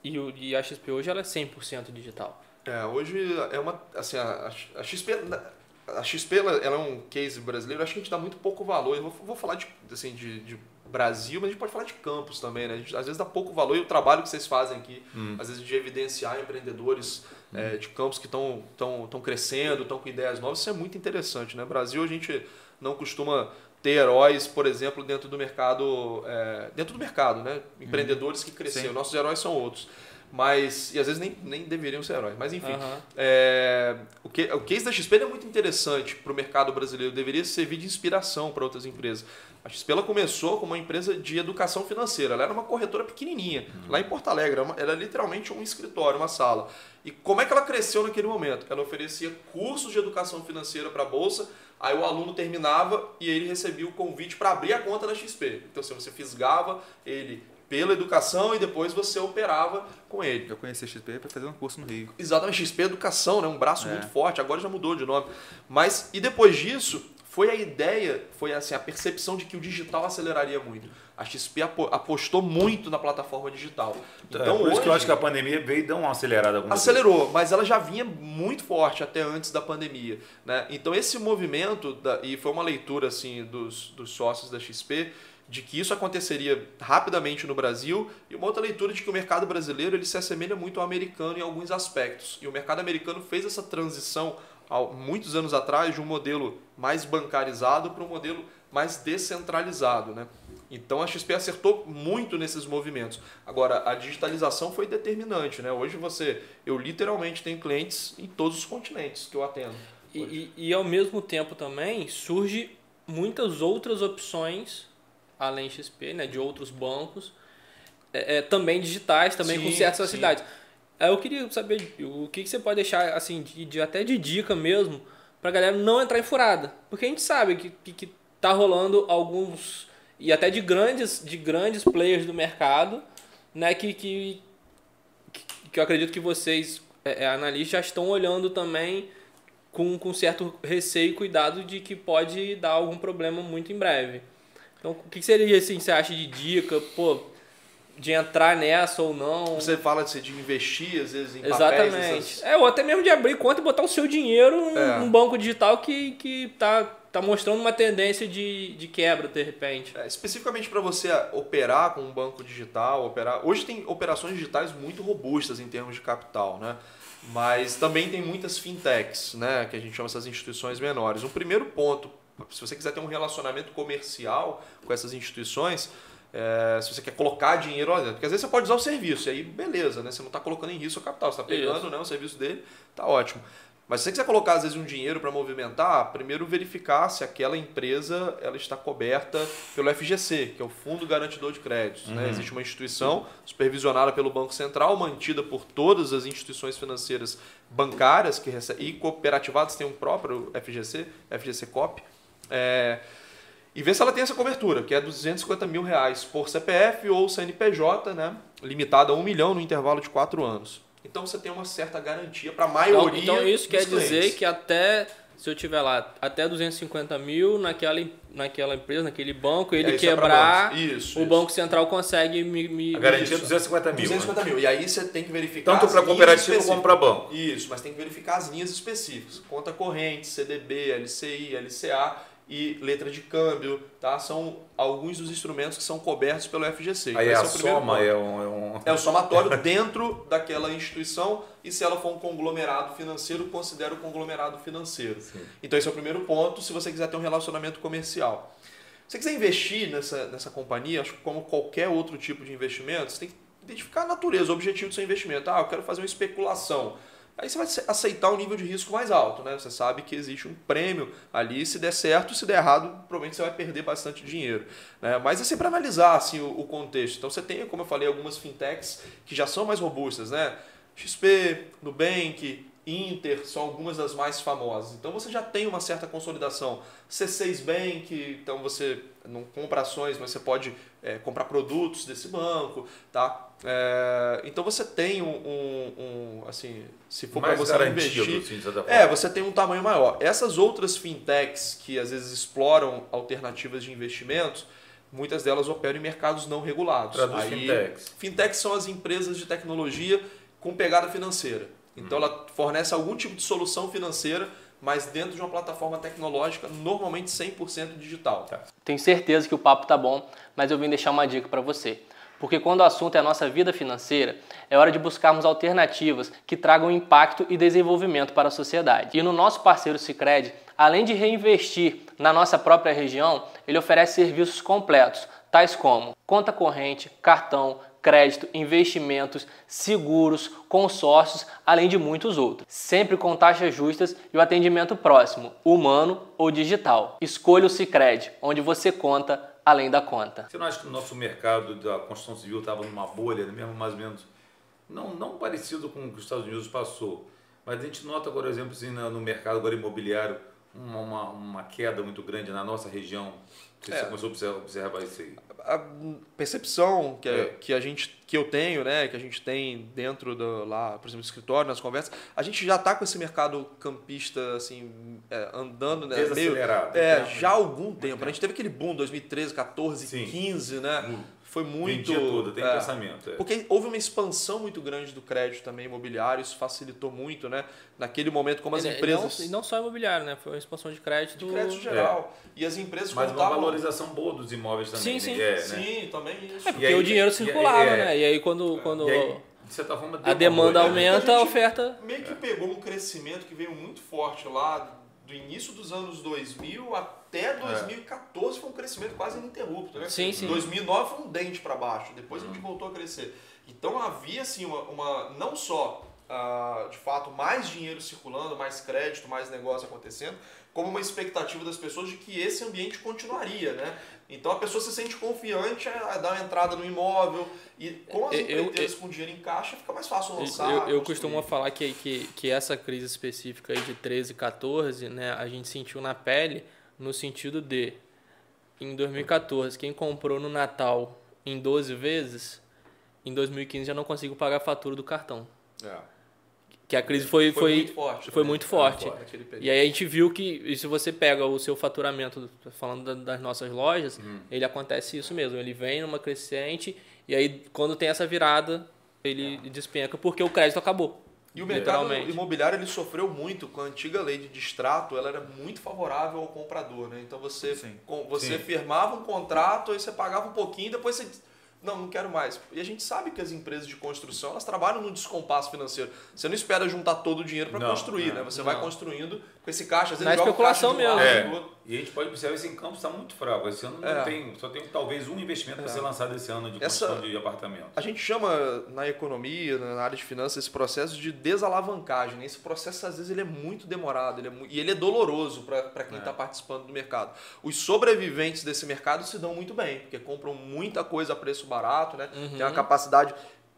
e, o, e a XP hoje ela é 100% digital. É, hoje é uma. Assim, a, a XP. A XP ela, ela é um case brasileiro, acho que a gente dá muito pouco valor. Eu vou, vou falar de, assim, de, de Brasil, mas a gente pode falar de campos também, né? A gente às vezes dá pouco valor e o trabalho que vocês fazem aqui, às vezes de evidenciar empreendedores é, de campos que estão tão, tão crescendo, estão com ideias novas, isso é muito interessante, né? Brasil a gente não costuma ter heróis, por exemplo, dentro do mercado, é, dentro do mercado, né? Empreendedores que cresceram. Nossos heróis são outros. Mas, e às vezes nem, nem deveriam ser heróis. Mas enfim, Aham. é, o, que, o case da XP é muito interessante para o mercado brasileiro, deveria servir de inspiração para outras empresas. A XP ela começou como uma empresa de educação financeira, ela era uma corretora pequenininha, lá em Porto Alegre, era, literalmente um escritório, uma sala. E como é que ela cresceu naquele momento? Ela oferecia cursos de educação financeira para a Bolsa, aí o aluno terminava e ele recebia o convite para abrir a conta na XP. Então, se você fisgava ele pela educação e depois você operava com ele. Eu conheci a XP para fazer um curso no Rio. Exatamente, XP Educação, né? um braço É. muito forte, agora já mudou de nome. Mas, e depois disso, foi a ideia, foi assim, a percepção de que o digital aceleraria muito. A XP apo- apostou muito na plataforma digital. Então, Então, por isso hoje, que eu acho que a pandemia veio deu uma acelerada. coisa. acelerou, mas ela já vinha muito forte até antes da pandemia. Né? Então esse movimento, da- e foi uma leitura assim dos, dos sócios da XP, de que isso aconteceria rapidamente no Brasil, e uma outra leitura de que o mercado brasileiro ele se assemelha muito ao americano em alguns aspectos. E o mercado americano fez essa transição há muitos anos atrás de um modelo mais bancarizado para um modelo mais descentralizado. Né? Então a XP acertou muito nesses movimentos. Agora, a digitalização foi determinante. Né? Hoje você, eu literalmente tenho clientes em todos os continentes que eu atendo. E, e, e ao mesmo tempo também surge muitas outras opções, além XP, né, de outros bancos, é, é, também digitais, também Sim, com certas facilidades. Aí Eu queria saber o que, que você pode deixar assim de, de- até de dica mesmo pra galera não entrar em furada, porque a gente sabe que, que, que tá rolando alguns e até de grandes de grandes players do mercado, né, que, que que eu acredito que vocês, é, é, analistas, já estão olhando também com, com certo receio e cuidado de que pode dar algum problema muito em breve. Então, o que seria assim, você acha de dica, pô, de entrar nessa ou não? Você fala de, de investir, às vezes, em Exatamente. papéis. essas- É, ou até mesmo de abrir conta e botar o seu dinheiro num, É. num banco digital que, que tá, tá mostrando uma tendência de, de quebra, de repente. É, especificamente para você operar com um banco digital, operar. Hoje tem operações digitais muito robustas em termos de capital, né? Mas também tem muitas fintechs, né? Que a gente chama essas instituições menores. Um primeiro ponto, se você quiser ter um relacionamento comercial com essas instituições, é, se você quer colocar dinheiro lá dentro, porque às vezes você pode usar o serviço, e aí beleza, né? Você não está colocando em risco o capital, você está pegando né, o serviço dele, tá ótimo. Mas se você quiser colocar, às vezes, um dinheiro para movimentar, primeiro verificar se aquela empresa ela está coberta pelo FGC, que é o Fundo Garantidor de Créditos. Né? Existe uma instituição supervisionada pelo Banco Central, mantida por todas as instituições financeiras bancárias que recebem, e cooperativadas, tem um próprio FGC, FGC COP. É, e ver se ela tem essa cobertura, que é 250 mil reais por CPF ou CNPJ, né? limitada a um milhão no intervalo de quatro anos. Então você tem uma certa garantia para a Então, maioria então isso dos quer dizer clientes. que até, se eu tiver lá, até 250 mil naquela, naquela empresa, naquele banco, ele É, isso é quebrar, bancos. Isso, o isso. Banco Central consegue me... me A garantia é Isso. 250 mil. né? 250 mil. E aí você tem que verificar. Tanto para cooperativa como para banco. Isso, mas tem que verificar as linhas específicas. Conta corrente, CDB, LCI, LCA e letra de câmbio, tá? São alguns dos instrumentos que são cobertos pelo FGC. Aí a é o primeiro soma é um, é um- É o somatório (laughs) dentro daquela instituição e se ela for um conglomerado financeiro, considera o conglomerado financeiro. Sim. Então esse é o primeiro ponto se você quiser ter um relacionamento comercial. Se você quiser investir nessa, nessa companhia, acho que como qualquer outro tipo de investimento, você tem que identificar a natureza, o objetivo do seu investimento. Ah, eu quero fazer uma especulação. Aí você vai ace- aceitar um nível de risco mais alto, né? Você sabe que existe um prêmio ali, se der certo, se der errado, provavelmente você vai perder bastante dinheiro. Né? Mas é sempre analisar assim, o, o contexto. Então você tem, como eu falei, algumas fintechs que já são mais robustas, né? XP, Nubank, Inter, são algumas das mais famosas. Então você já tem uma certa consolidação. C6 Bank, então você não compra ações, mas você pode é, comprar produtos desse banco, tá? É, então você tem um, um- um, assim, se for para você investir, assim, é, você tem um tamanho maior. Essas outras fintechs que às vezes exploram alternativas de investimentos, muitas delas operam em mercados não regulados. Traduz Aí, fintechs. Fintechs são as empresas de tecnologia com pegada financeira. Então ela fornece algum tipo de solução financeira, mas dentro de uma plataforma tecnológica, normalmente 100% digital. Tenho certeza que o papo tá bom, mas eu vim deixar uma dica para você. Porque quando o assunto é a nossa vida financeira, é hora de buscarmos alternativas que tragam impacto e desenvolvimento para a sociedade. E no nosso parceiro Sicredi, além de reinvestir na nossa própria região, ele oferece serviços completos, tais como conta corrente, cartão, crédito, investimentos, seguros, consórcios, além de muitos outros. Sempre com taxas justas e o atendimento próximo, humano ou digital. Escolha o Sicredi, onde você conta além da conta. Você não acha que o nosso mercado da construção civil estava numa bolha, mesmo mais ou menos, não, não parecido com o que os Estados Unidos passou, mas a gente nota, por exemplo, assim, no mercado agora imobiliário, uma, uma, uma queda muito grande na nossa região. Não sei se É. você começou a observar, observar isso aí. A percepção que, É. que a gente que eu tenho, né, que a gente tem dentro do lá, por exemplo, do escritório, nas conversas, a gente já está com esse mercado campista assim é, andando, né, meio é, Tempo. já há algum tempo. A gente teve aquele boom 2013, 14, Sim. 15, né? Hum. Foi muito Vendia tudo, tem é, pensamento. é. porque houve uma expansão muito grande do crédito também imobiliário, isso facilitou muito, né? Naquele momento, como as E empresas. não, e não só imobiliário, né? Foi uma expansão de crédito. de crédito geral. E as empresas Mas uma contavam- valorização boa dos imóveis também. Sim, né? sim. É, né? Sim, também isso. É porque E aí- o dinheiro e circulava, é. né? E aí quando, quando E aí, de certa forma, deu a uma demanda né? aumenta, a A oferta. meio que pegou um crescimento que veio muito forte lá do início dos anos 2000 até 2014 foi um crescimento quase ininterrupto, né? Sim, sim. 2009 foi um dente para baixo, depois a gente voltou a crescer. Então havia assim uma, uma- não só ah, de fato mais dinheiro circulando, mais crédito, mais negócio acontecendo, como uma expectativa das pessoas de que esse ambiente continuaria, né? Então a pessoa se sente confiante a dar uma entrada no imóvel e com as Eu- eu- empreiteiras com dinheiro em caixa fica mais fácil lançar. Eu, eu costumo falar que, que, que essa crise específica aí de 13 e 14, né, a gente sentiu na pele no sentido de, em 2014, quem comprou no Natal em 12 vezes, em 2015 já não conseguiu pagar a fatura do cartão. É. Que a crise foi, Foi foi, muito forte Foi também. muito forte. Muito forte período. E aí a gente viu que e se você pega o seu faturamento, falando da- das nossas lojas, Uhum. ele acontece isso mesmo. Ele vem numa crescente e aí quando tem essa virada, ele despenca porque o crédito acabou. E o mercado imobiliário ele sofreu muito com a antiga lei de distrato, ela era muito favorável ao comprador, né? Então você, Sim. com- você Sim. firmava um contrato, aí você pagava um pouquinho, depois você não, não quero mais. E a gente sabe que as empresas de construção, elas trabalham no descompasso financeiro. Você não espera juntar todo o dinheiro para Não, construir, né? Você vai Não. construindo com esse caixa, às vezes Na joga especulação mesmo. lado, É. E a gente pode observar esse campo está muito fraco. Esse ano É. não tem, só tem talvez um investimento para ser lançado esse ano de Essa- construção de apartamento. A gente chama na economia, na área de finanças, esse processo de desalavancagem. né? Esse processo, às vezes, ele é muito demorado ele é mu- e ele é doloroso para quem está participando do mercado. Os sobreviventes desse mercado se dão muito bem, porque compram muita coisa a preço barato, né? tem uma capacidade,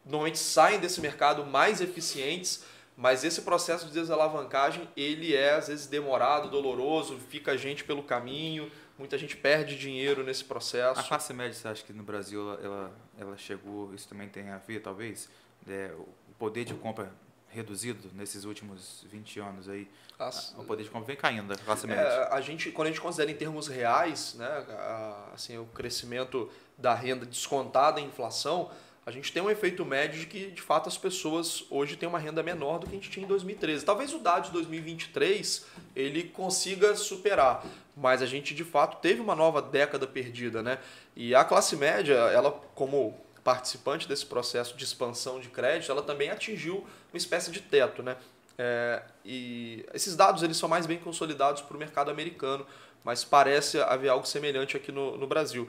normalmente saem desse mercado mais eficientes, mas esse processo de desalavancagem, ele é, às vezes, demorado, doloroso, fica gente pelo caminho, muita gente perde dinheiro nesse processo. A classe média, você acha que no Brasil ela, ela, ela chegou, isso também tem a ver, talvez? É, o poder de compra reduzido nesses últimos 20 anos aí. As- O poder de compra vem caindo da classe média. É, a gente, quando a gente considera em termos reais, né, a- assim, o crescimento da renda descontada em inflação, a gente tem um efeito médio de que, de fato, as pessoas hoje têm uma renda menor do que a gente tinha em 2013. Talvez o dado de 2023 ele consiga superar, mas a gente, de fato, teve uma nova década perdida. Né? E a classe média, ela como participante desse processo de expansão de crédito, ela também atingiu uma espécie de teto. Né? É, e esses dados eles são mais bem consolidados para o mercado americano, mas parece haver algo semelhante aqui no, no Brasil.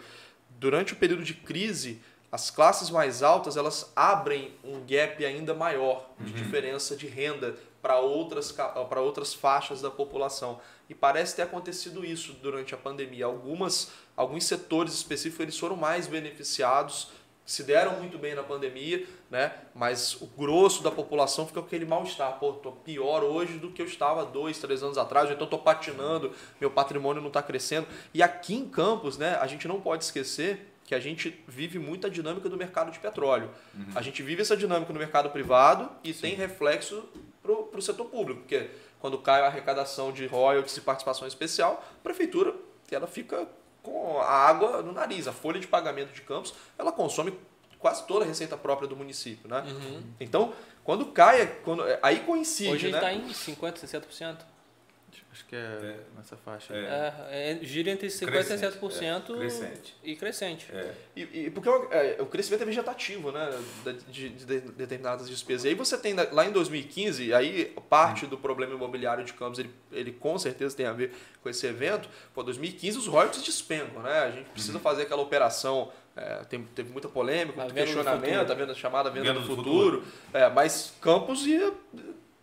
Durante o período de crise, as classes mais altas elas abrem um gap ainda maior de diferença de renda para outras, para outras faixas da população. E parece ter acontecido isso durante a pandemia. Algumas, alguns setores específicos eles foram mais beneficiados se deram muito bem na pandemia, né? Mas o grosso da população fica com aquele mal-estar. Pô, tô pior hoje do que eu estava dois, três anos atrás, ou então tô patinando, meu patrimônio não está crescendo. E aqui em Campos, né, a gente não pode esquecer que a gente vive muita dinâmica do mercado de petróleo. A gente vive essa dinâmica no mercado privado e tem reflexo para o setor público, porque quando cai a arrecadação de royalties e participação especial, a prefeitura ela fica com a água no nariz. A folha de pagamento de campos, ela consome quase toda a receita própria do município, né? Então, quando cai, quando, aí coincide, Hoje né? ele está em 50%, 60%. Acho que é, nessa faixa. É. É, é, gira entre 50% Crescente, e 60% é, crescente. e crescente. É. E, e porque o, é, o crescimento é vegetativo, né? da- De, de- de determinadas despesas. E aí você tem lá em 2015, aí parte do problema imobiliário de Campos, ele, ele com certeza tem a ver com esse evento. Pô, 2015 os royalties despencam, né? A gente precisa fazer aquela operação. é, tem, teve muita polêmica, A muito questionamento, futuro. a venda chamada venda, Venda do, do futuro. É, mas Campos ia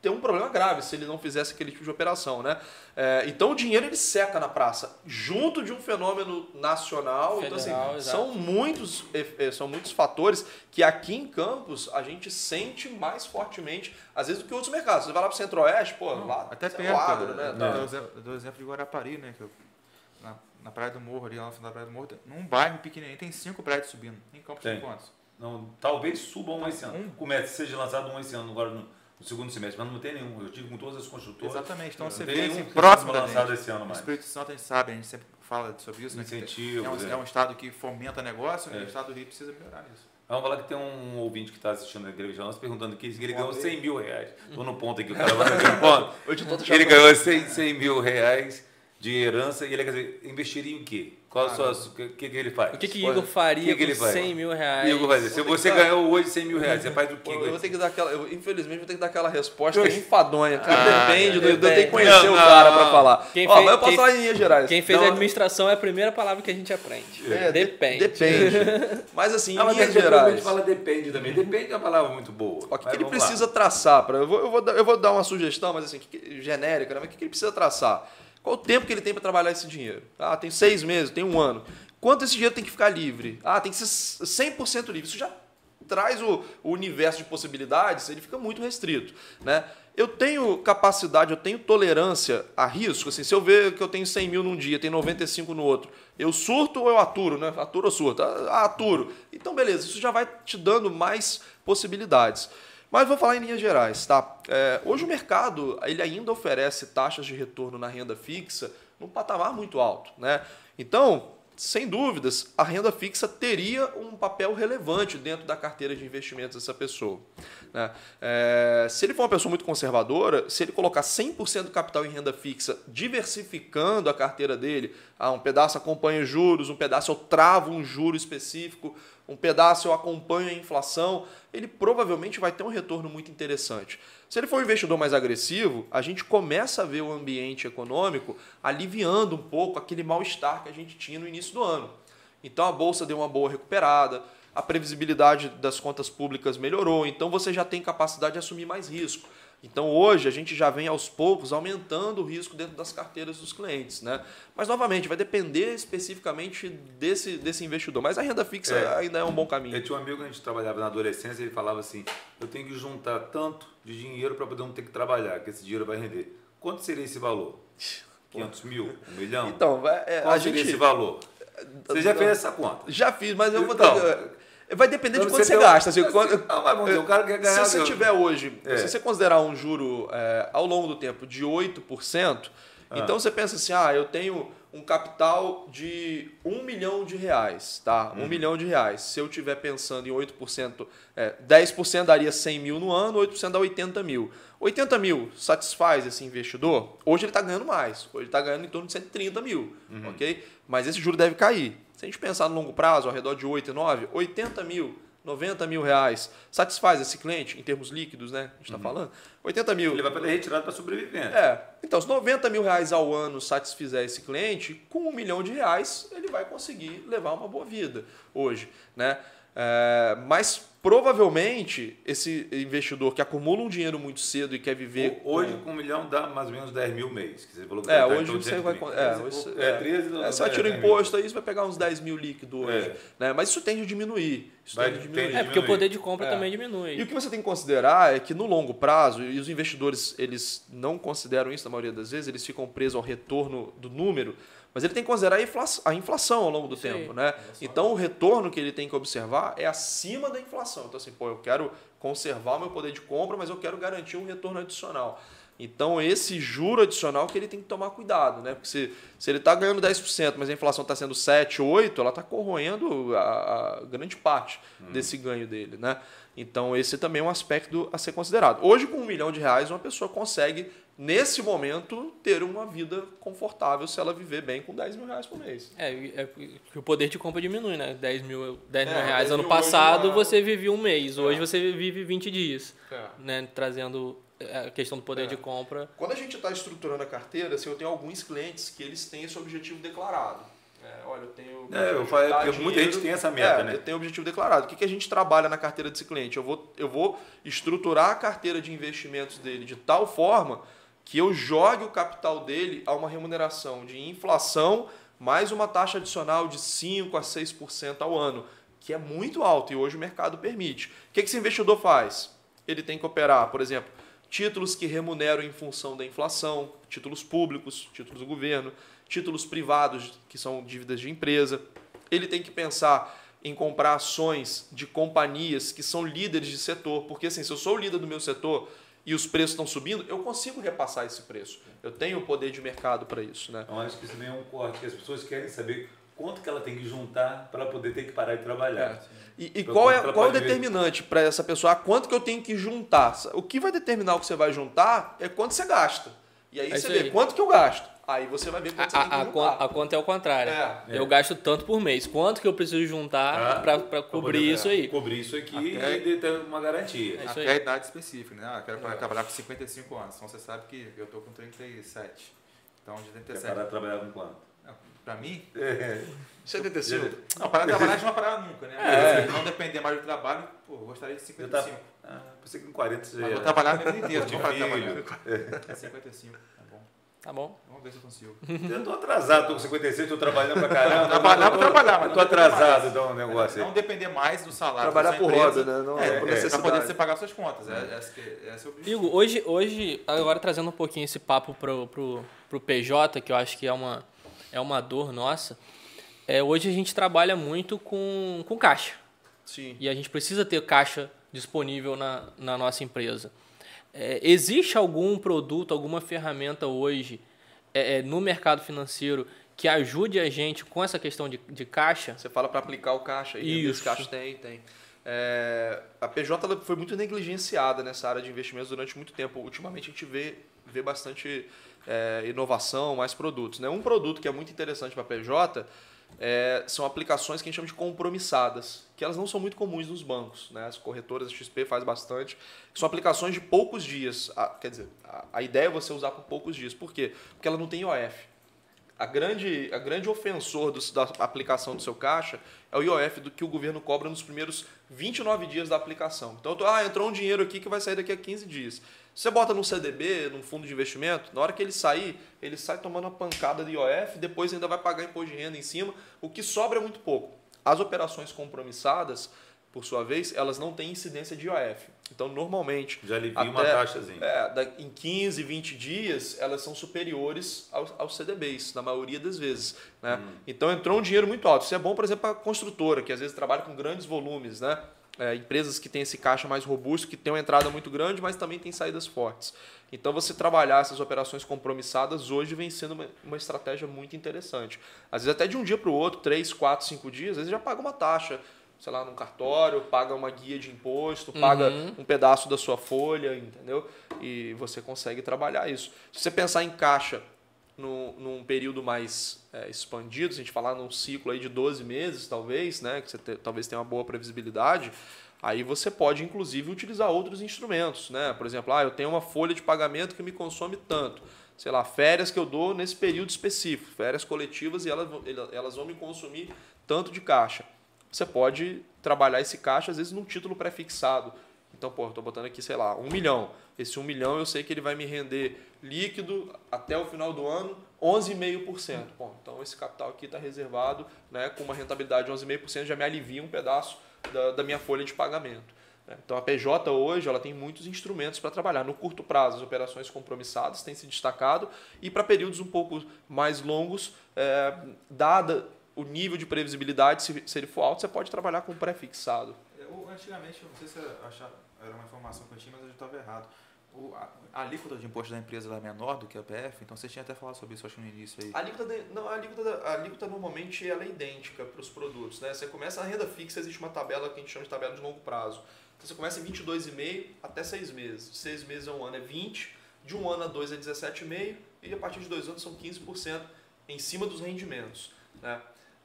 ter um problema grave se ele não fizesse aquele tipo de operação, né? É, então o dinheiro ele seca na praça, junto de um fenômeno nacional. então, Federal, assim, exato. são muitos, eh, eh, são muitos fatores que aqui em Campos a gente sente mais fortemente, às vezes, do que outros mercados. Você vai lá para o Centro-Oeste, pô, lá Até é perto, o agro, né? né? Eu dou dou exemplo de Guarapari, né? Que eu, na, na Praia do Morro, ali lá no final da Praia do Morro, num bairro pequenininho, tem cinco prédios subindo. Em Campos tem quantos? Não, talvez suba um esse ano. Um. Comece, seja lançado um esse ano, agora no, no segundo semestre, mas não tem nenhum. Eu tive com todas as construtoras. Exatamente. Então você vê assim, que próximo da lançado gente. esse ano No mais. Espírito Santo a gente sabe, a gente sempre fala sobre isso. Né? que tem- Incentivos, É um, é. é um estado que fomenta negócio, né? É. e o estado do Rio precisa melhorar nisso. Vamos falar que tem um ouvinte que está assistindo a entrevista nossa perguntando aqui se ele ganhou 100 mil reais. (laughs) Estou no ponto aqui, o cara vai no ponto. (laughs) O Ele ganhou 100, 100 mil reais de herança e ele quer dizer, investiria em quê? Qual a sua, o que, que ele faz? O que, que Igor faria que que ele com faz? 100 mil reais? Igor vai dizer, se você que dar- ganhou hoje 100 mil reais, você faz o com eu vou ter que dar aquela. eu, infelizmente, vou ter que dar aquela resposta enfadonha. Cara, Ah, depende, do- eu depende. tenho que conhecer Não, o cara não. para falar. Quem Ó, fez- mas eu posso quem- falar em Minas Gerais. Quem fez Então, administração é a primeira palavra que a gente aprende. é, de- Depende. Depende. (laughs) Mas assim, Ah, em mas Minas daqui a Gerais. gente fala depende também. Depende é uma palavra muito boa. O que, que ele vamos lá. precisa traçar? Pra, eu, vou, eu, vou, dar- eu vou dar uma sugestão, mas assim, que- que- genérica, né? mas o que, que ele precisa traçar? Qual o tempo que ele tem para trabalhar esse dinheiro? Ah, tem seis meses, tem um ano. Quanto esse dinheiro tem que ficar livre? Ah, tem que ser 100% livre. Isso já traz o, o universo de possibilidades, ele fica muito restrito. Né? Eu tenho capacidade, eu tenho tolerância a risco. Assim, se eu ver que eu tenho 100 mil num dia, tem 95 no outro, eu surto ou eu aturo? Né? Aturo ou surto? Ah, aturo. Então, beleza, isso já vai te dando mais possibilidades. Mas vou falar em linhas gerais, tá? É, hoje o mercado ele ainda oferece taxas de retorno na renda fixa num patamar muito alto, né? Então, sem dúvidas, a renda fixa teria um papel relevante dentro da carteira de investimentos dessa pessoa. Né? É, se ele for uma pessoa muito conservadora, se ele colocar 100% do capital em renda fixa, diversificando a carteira dele, ah, um pedaço acompanha juros, um pedaço eu travo um juro específico, um pedaço eu acompanho a inflação, ele provavelmente vai ter um retorno muito interessante. Se ele for um investidor mais agressivo, a gente começa a ver o ambiente econômico aliviando um pouco aquele mal-estar que a gente tinha no início do ano. Então a bolsa deu uma boa recuperada, a previsibilidade das contas públicas melhorou, então você já tem capacidade de assumir mais risco. Então hoje a gente já vem aos poucos aumentando o risco dentro das carteiras dos clientes, né? Mas novamente vai depender especificamente desse, desse investidor. Mas a renda fixa É. ainda é um bom caminho. Eu tinha um amigo que a gente trabalhava na adolescência, ele falava assim: eu tenho que juntar tanto de dinheiro para poder não ter que trabalhar, que esse dinheiro vai render. Quanto seria esse valor? (laughs) 500 mil? Um milhão? Então, é, Qual a seria gente esse valor? Você já fez essa conta? já fiz, mas eu vou Então. ter, Vai depender de Quando quanto você, um- gasta. Assim, quando- ah, mas dizer, o cara quer ganhar- Se você tiver hoje, É. se você considerar um juro é, ao longo do tempo de 8%, Ah. então você pensa assim, ah, eu tenho um capital de 1 milhão de reais, tá? Hum. 1 milhão de reais. Se eu estiver pensando em 8%, é, 10% daria 100 mil no ano, 8% dá 80 mil. 80 mil satisfaz esse investidor? Hoje ele está ganhando mais. Hoje ele está ganhando em torno de 130 mil, Uhum. ok? Mas esse juro deve cair. Se a gente pensar no longo prazo, ao redor de 8 e 9, 80 mil, 90 mil reais, satisfaz esse cliente, em termos líquidos, né? A gente está falando. 80 mil. Uhum. Ele vai poder retirar para sobrevivência. É. Então, se 90 mil reais ao ano satisfizer esse cliente, com um milhão de reais, ele vai conseguir levar uma boa vida hoje. Né? É, mas provavelmente esse investidor que acumula um dinheiro muito cedo e quer viver. Hoje, com- um milhão dá mais ou menos 10 mil mês. Que você falou que É, tá hoje você vai. 130. É, 13 hoje- é. É, 13 É, você vai tirar o imposto aí, você vai pegar uns 10 mil líquido hoje. É. Né? Mas isso tende a diminuir. Isso Vai- tende a diminuir. tende É, porque o poder de compra É. também diminui. E o que você tem que considerar é que no longo prazo, e os investidores eles não consideram isso na maioria das vezes, eles ficam presos ao retorno do número, mas ele tem que considerar a inflação, ao longo do aí. tempo. Né? Então o retorno que ele tem que observar é acima da inflação. Então, assim, pô, eu quero conservar o meu poder de compra, mas eu quero garantir um retorno adicional. Então, esse juro adicional que ele tem que tomar cuidado, né? Porque se, se ele está ganhando 10%, mas a inflação está sendo 7, 8, ela está corroendo a, a grande parte desse ganho dele, né? Então, esse também é um aspecto a ser considerado. Hoje, com um milhão de reais, uma pessoa consegue, nesse momento, ter uma vida confortável se ela viver bem com 10 mil reais por mês. É, é que o poder de compra diminui, né? 10 mil, 10 mil É, reais 10 ano mil passado hoje, você vivia um mês, hoje É. você vive 20 dias, É. né? Trazendo é, a questão do poder É. de compra. Quando a gente está estruturando a carteira, assim, eu tenho alguns clientes que eles têm esse objetivo declarado. É, olha, eu tenho. É, eu falei, muita gente tem essa meta, é, né? Eu tenho objetivo declarado. O que, que a gente trabalha na carteira desse cliente? Eu vou, eu vou estruturar a carteira de investimentos dele de tal forma que eu jogue o capital dele a uma remuneração de inflação mais uma taxa adicional de 5 a 6% ao ano, que é muito alto e hoje o mercado permite. O que, esse investidor faz? Ele tem que operar, por exemplo, títulos que remuneram em função da inflação, títulos públicos, títulos do governo, títulos privados, que são dívidas de empresa. Ele tem que pensar em comprar ações de companhias que são líderes de setor, porque assim, se eu sou o líder do meu setor e os preços estão subindo, eu consigo repassar esse preço. Eu tenho o poder de mercado para isso, né? Então, acho que isso também é um corte que as pessoas querem saber quanto que ela tem que juntar para poder ter que parar de trabalhar. E, e Pra qual é, qual é o determinante para essa pessoa? Ah, Quanto que eu tenho que juntar? O que vai determinar o que você vai juntar é quanto você gasta. E aí É você vê aí. quanto que eu gasto. Aí você vai ver A, quanto você tem que a, a, juntar. con- a conta é o contrário. É. Eu gasto tanto por mês. Quanto que eu preciso juntar Ah, para Pra cobrir poder, isso é, aí? Cobrir isso aqui Até- e ter uma garantia. É isso Até aí. a idade específica, né? Ah, eu quero trabalhar com 55 anos. Então você sabe que eu tô com 37. Então de Quer 37. parar de trabalhar com quanto? Pra mim, É. 75. não, parar de trabalhar a (laughs) gente não vai parar nunca, né? É. Se não depender mais do trabalho, pô, eu gostaria de Eu 55. tava, ah, pensei que com 40 você Mas vou trabalhar a vida (laughs) inteira, vou parar de trabalhar. É 55, tá bom. Vamos ver se eu consigo. Eu tô atrasado, tô com 56, tô trabalhando pra caramba. Trabalhar pra tô- trabalhar, mas Eu não tô atrasado, mais. então, o negócio Não aí. depender mais do salário. Trabalhar da sua por empresa, roda, né? Não é, é, por é, pra poder você pagar suas contas. É, é o objetivo. Igor, hoje, hoje, agora trazendo um pouquinho esse papo pro, pro, pro PJ, que eu acho que é uma, é uma dor nossa, é, hoje a gente trabalha muito com, com caixa. Sim. E a gente precisa ter caixa disponível na, na nossa empresa. É, existe algum produto, alguma ferramenta hoje é, é no mercado financeiro que ajude a gente com essa questão de, de caixa? Você fala para aplicar o caixa. E Isso. caixa tem, tem. É, a PJ foi muito negligenciada nessa área de investimentos durante muito tempo. Ultimamente a gente vê, vê bastante é, inovação, mais produtos. Né? Um produto que é muito interessante para a PJ é, são aplicações que a gente chama de compromissadas, que elas não são muito comuns nos bancos. Né? As corretoras, a XP faz bastante. São aplicações de poucos dias. A, quer dizer, a, a, ideia é você usar por poucos dias. Por quê? Porque ela não tem IOF. A grande, a grande ofensor do, da aplicação do seu caixa é o IOF do que o governo cobra nos primeiros 29 dias da aplicação. Então, tô, ah, entrou um dinheiro aqui que vai sair daqui a 15 dias. Você bota num CDB, num fundo de investimento, na hora que ele sair, ele sai tomando uma pancada de IOF, depois ainda vai pagar imposto de renda em cima, o que sobra é muito pouco. As operações compromissadas, por sua vez, elas não têm incidência de IOF. Então, normalmente. Já alivia até, uma taxazinha. É, em 15, 20 dias, elas são superiores aos, aos CDBs, na maioria das vezes. Né? Hum. Então, entrou um dinheiro muito alto. Isso é bom, por exemplo, para a construtora, que às vezes trabalha com grandes volumes. Né? É, empresas que têm esse caixa mais robusto, que tem uma entrada muito grande, mas também tem saídas fortes. Então, você trabalhar essas operações compromissadas hoje vem sendo uma, uma estratégia muito interessante. Às vezes, até de um dia para o outro, 3, 4, 5 dias, às vezes já paga uma taxa sei lá, num cartório, paga uma guia de imposto, uhum. paga um pedaço da sua folha, entendeu? E você consegue trabalhar isso. Se você pensar em caixa no, num período mais é, expandido, se a gente falar num ciclo aí de 12 meses, talvez, né, que você te, talvez tenha uma boa previsibilidade, aí você pode, inclusive, utilizar outros instrumentos. Né? Por exemplo, ah, eu tenho uma folha de pagamento que me consome tanto. Sei lá, férias que eu dou nesse período específico, férias coletivas, e elas, elas vão me consumir tanto de caixa você pode trabalhar esse caixa, às vezes, num título pré-fixado. Então, pô, eu estou botando aqui, sei lá, um milhão. Esse um milhão eu sei que ele vai me render líquido até o final do ano 11,5%. Bom, então esse capital aqui está reservado né, com uma rentabilidade de 11,5%, já me alivia um pedaço da, da minha folha de pagamento. Né. Então a PJ hoje ela tem muitos instrumentos para trabalhar. No curto prazo, as operações compromissadas têm se destacado e para períodos um pouco mais longos, é, dada o nível de previsibilidade, se, se ele for alto, você pode trabalhar com pré-fixado. Eu, antigamente, não sei se achava, era uma informação que eu tinha, mas eu estava errado. O, a, a, alíquota de imposto da empresa é menor do que a PF, então você tinha até falado sobre isso acho no início aí. A alíquota, de, não, a alíquota, a alíquota normalmente ela é idêntica para os produtos. Né? Você começa a renda fixa, existe uma tabela que a gente chama de tabela de longo prazo. Então você começa em 22,5 até 6 meses. De 6 meses a um ano é 20, de um ano a dois é 17,5 e a partir de dois anos são 15% em cima dos rendimentos. Né?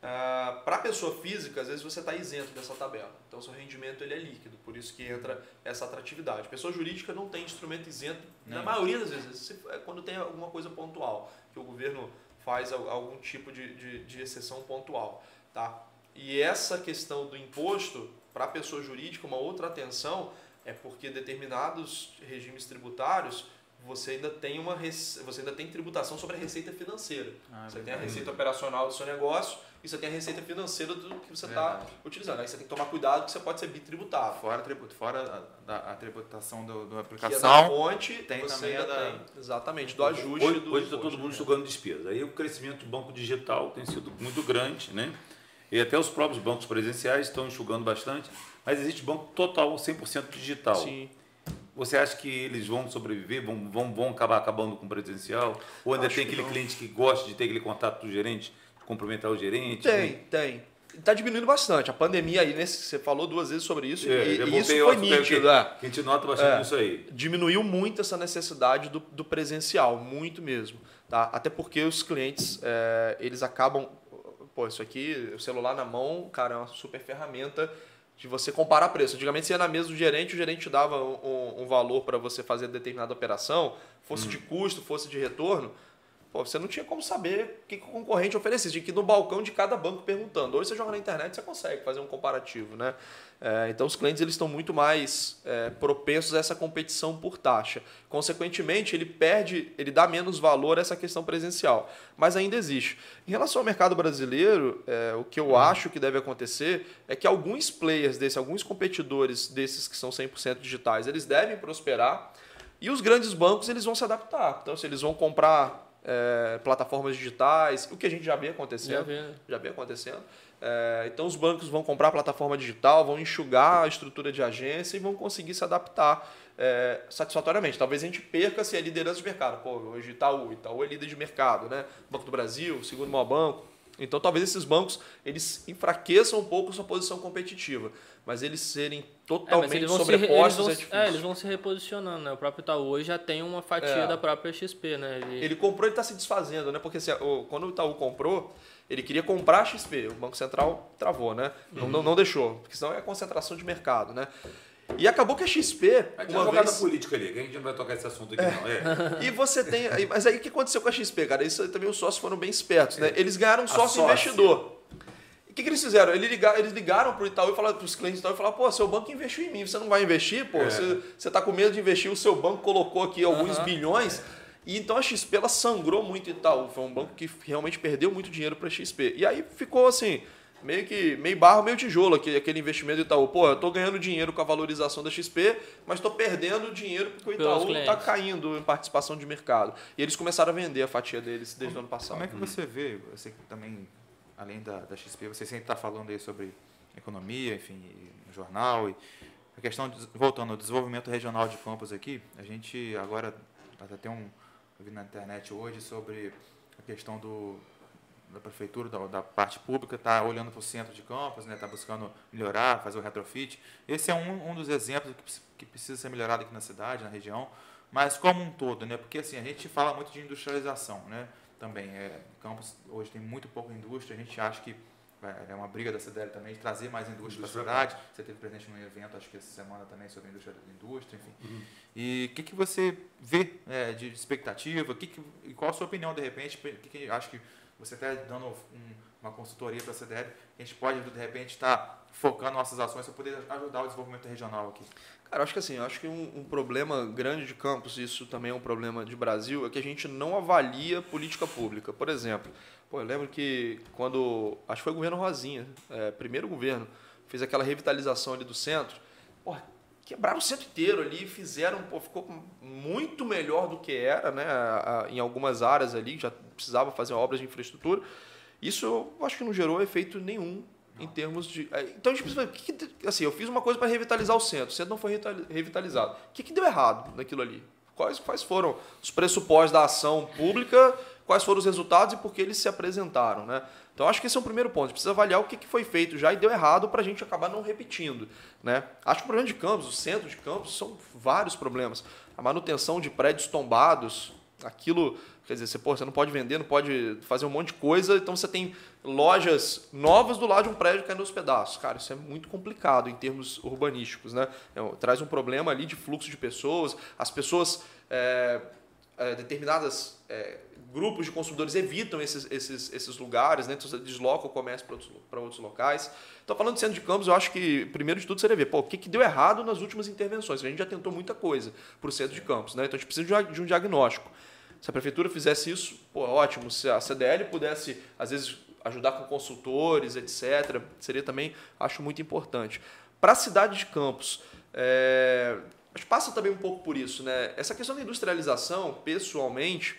Ah, para a pessoa física, às vezes você está isento dessa tabela. Então, seu rendimento ele é líquido, por isso que entra essa atratividade. Pessoa jurídica não tem instrumento isento, na maioria das vezes, é quando tem alguma coisa pontual, que o governo faz algum tipo de, de, de exceção pontual. Tá? E essa questão do imposto, para a pessoa jurídica, uma outra atenção é porque determinados regimes tributários você ainda tem uma você ainda tem tributação sobre a receita financeira. Ah, você tem a receita operacional do seu negócio você tem a receita financeira do que você está utilizando. Aí você tem que tomar cuidado que você pode ser bitributado. Fora, tributo, fora a, a, a tributação do, do aplicação. Que é da fonte, tem também a da, tem. Exatamente, do ajuste. Hoje, do hoje está todo mundo enxugando despesa. Aí o crescimento do banco digital tem sido muito grande, né? E até os próprios bancos presenciais estão enxugando bastante, mas existe banco total 100% digital. Sim. Você acha que eles vão sobreviver, vão, vão, vão acabar acabando com o presencial? Ou ainda Acho tem aquele cliente que gosta de ter aquele contato do gerente? Cumprimentar o gerente? Tem, né? tem. Está diminuindo bastante. A pandemia aí, nesse, você falou duas vezes sobre isso, é, e, e isso foi nítido. É. A gente nota bastante é, isso aí. Diminuiu muito essa necessidade do, do presencial, muito mesmo. Tá? Até porque os clientes, é, eles acabam... Pô, isso aqui, o celular na mão, cara, é uma super ferramenta de você comparar preço. Antigamente você ia na mesa do gerente, o gerente dava um, um valor para você fazer determinada operação, fosse hum. de custo, fosse de retorno. Pô, você não tinha como saber o que, o concorrente oferecia. Tinha que ir no balcão de cada banco perguntando. Hoje você joga na internet você consegue fazer um comparativo. Né? É, então os clientes eles estão muito mais é, propensos a essa competição por taxa. Consequentemente, ele perde, ele dá menos valor a essa questão presencial. Mas ainda existe. Em relação ao mercado brasileiro, é, o que eu hum. acho que deve acontecer é que alguns players desses, alguns competidores desses que são 100% digitais, eles devem prosperar. E os grandes bancos eles vão se adaptar. Então, se eles vão comprar é, plataformas digitais, o que a gente já vê acontecendo. Já vê, né? Já vem acontecendo. É, então os bancos vão comprar a plataforma digital, vão enxugar a estrutura de agência e vão conseguir se adaptar é, satisfatoriamente. Talvez a gente perca se é liderança de mercado. Pô, hoje Itaú, Itaú é líder de mercado, né? Banco do Brasil, segundo maior banco. Então talvez esses bancos eles enfraqueçam um pouco sua posição competitiva, mas eles serem É, totalmente eles vão, se, sobrepostos eles, vão, é é, eles vão se reposicionando, né? O próprio Itaú hoje já tem uma fatia É. da própria XP, né? Ele, Ele comprou e está se desfazendo, né? Porque assim, quando o Itaú comprou, ele queria comprar a XP. O Banco Central travou, né? Não, não, não deixou, porque senão é concentração de mercado, né? E acabou que a XP, Mas tem uma jogada vez... política ali, que a gente não vai tocar esse assunto aqui, não. É. E você tem... Mas aí o que aconteceu com a XP, cara? Isso também os sócios foram bem espertos, né? Eles ganharam um sócio sócia. investidor. E o que, que eles fizeram? Eles ligaram, eles ligaram pro Itaú e falaram pros clientes do Itaú e falaram, pô, seu banco investiu em mim, você não vai investir? Pô, É. você, você tá com medo de investir, o seu banco colocou aqui alguns Aham. bilhões. E então a XP ela sangrou muito Itaú. Foi um banco que realmente perdeu muito dinheiro para XP. E aí ficou assim, meio que meio barro, meio tijolo aquele, aquele investimento do Itaú. Pô, eu tô ganhando dinheiro com a valorização da XP, mas tô perdendo dinheiro porque o Itaú tá clientes. caindo em participação de mercado. E eles começaram a vender a fatia deles desde o ano passado. Como é que você vê, você que também, além da, da XP, você sempre está falando aí sobre economia, enfim, no jornal, e a questão, de, voltando ao desenvolvimento regional de campos aqui, a gente agora, até tem um, eu vi na internet hoje sobre a questão do, da prefeitura, da, da parte pública, está olhando para o centro de campos, está buscando melhorar, fazer o retrofit. Esse é um, um dos exemplos que, que precisa ser melhorado aqui na cidade, na região, mas como um todo, né? Porque assim, a gente fala muito de industrialização, né? Também, é, Campos hoje tem muito pouca indústria, a gente acha que é, é uma briga da CDL também de trazer mais indústria para a cidade. Você teve presente num evento, acho que essa semana também, sobre indústria, indústria enfim. E o que, que você vê é, de expectativa? Que que, e qual a sua opinião, de repente? O que, que acho que você está dando um- uma consultoria para a CDL, a gente pode, de repente, estar focando nossas ações para poder ajudar o desenvolvimento regional aqui. Cara, acho que assim, acho que um, um problema grande de campos, isso também é um problema de Brasil, é que a gente não avalia política pública. Por exemplo, pô, eu lembro que quando, acho que foi o governo Rosinha, é, primeiro governo, fez aquela revitalização ali do centro, pô, quebraram o centro inteiro ali, fizeram, pô, ficou muito melhor do que era, né, em algumas áreas ali, já precisava fazer obras de infraestrutura. Isso eu acho que não gerou efeito nenhum em termos de. é, Então a gente precisa o que assim, eu fiz uma coisa para revitalizar o centro, o centro não foi revitali- revitalizado. O que, que deu errado naquilo ali? Quais, quais foram os pressupostos da ação pública, quais foram os resultados e por que eles se apresentaram, né? Então acho que esse é um primeiro ponto. A gente precisa avaliar o que, que foi feito já e deu errado para a gente acabar não repetindo, né? Acho que o problema de campos, o centro de campos, são vários problemas. A manutenção de prédios tombados, aquilo, quer dizer, você, pô, você não pode vender, não pode fazer um monte de coisa, então você tem lojas novas do lado de um prédio caindo aos pedaços. Cara, isso é muito complicado em termos urbanísticos, né? É, traz um problema ali de fluxo de pessoas, as pessoas, é, é, determinadas é, grupos de consumidores evitam esses, esses, esses lugares, né? então desloca o comércio para outros, para outros locais. Então, falando de centro de campos, eu acho que, primeiro de tudo, seria ver pô, o que, que deu errado nas últimas intervenções. A gente já tentou muita coisa para o centro de campos, né? então a gente precisa de um- de um diagnóstico. Se a prefeitura fizesse isso, pô, ótimo. Se a CDL pudesse, às vezes, ajudar com consultores, etc., seria também, acho muito importante. Para a cidade de Campos, é, passa também um pouco por isso. Né? Essa questão da industrialização, pessoalmente,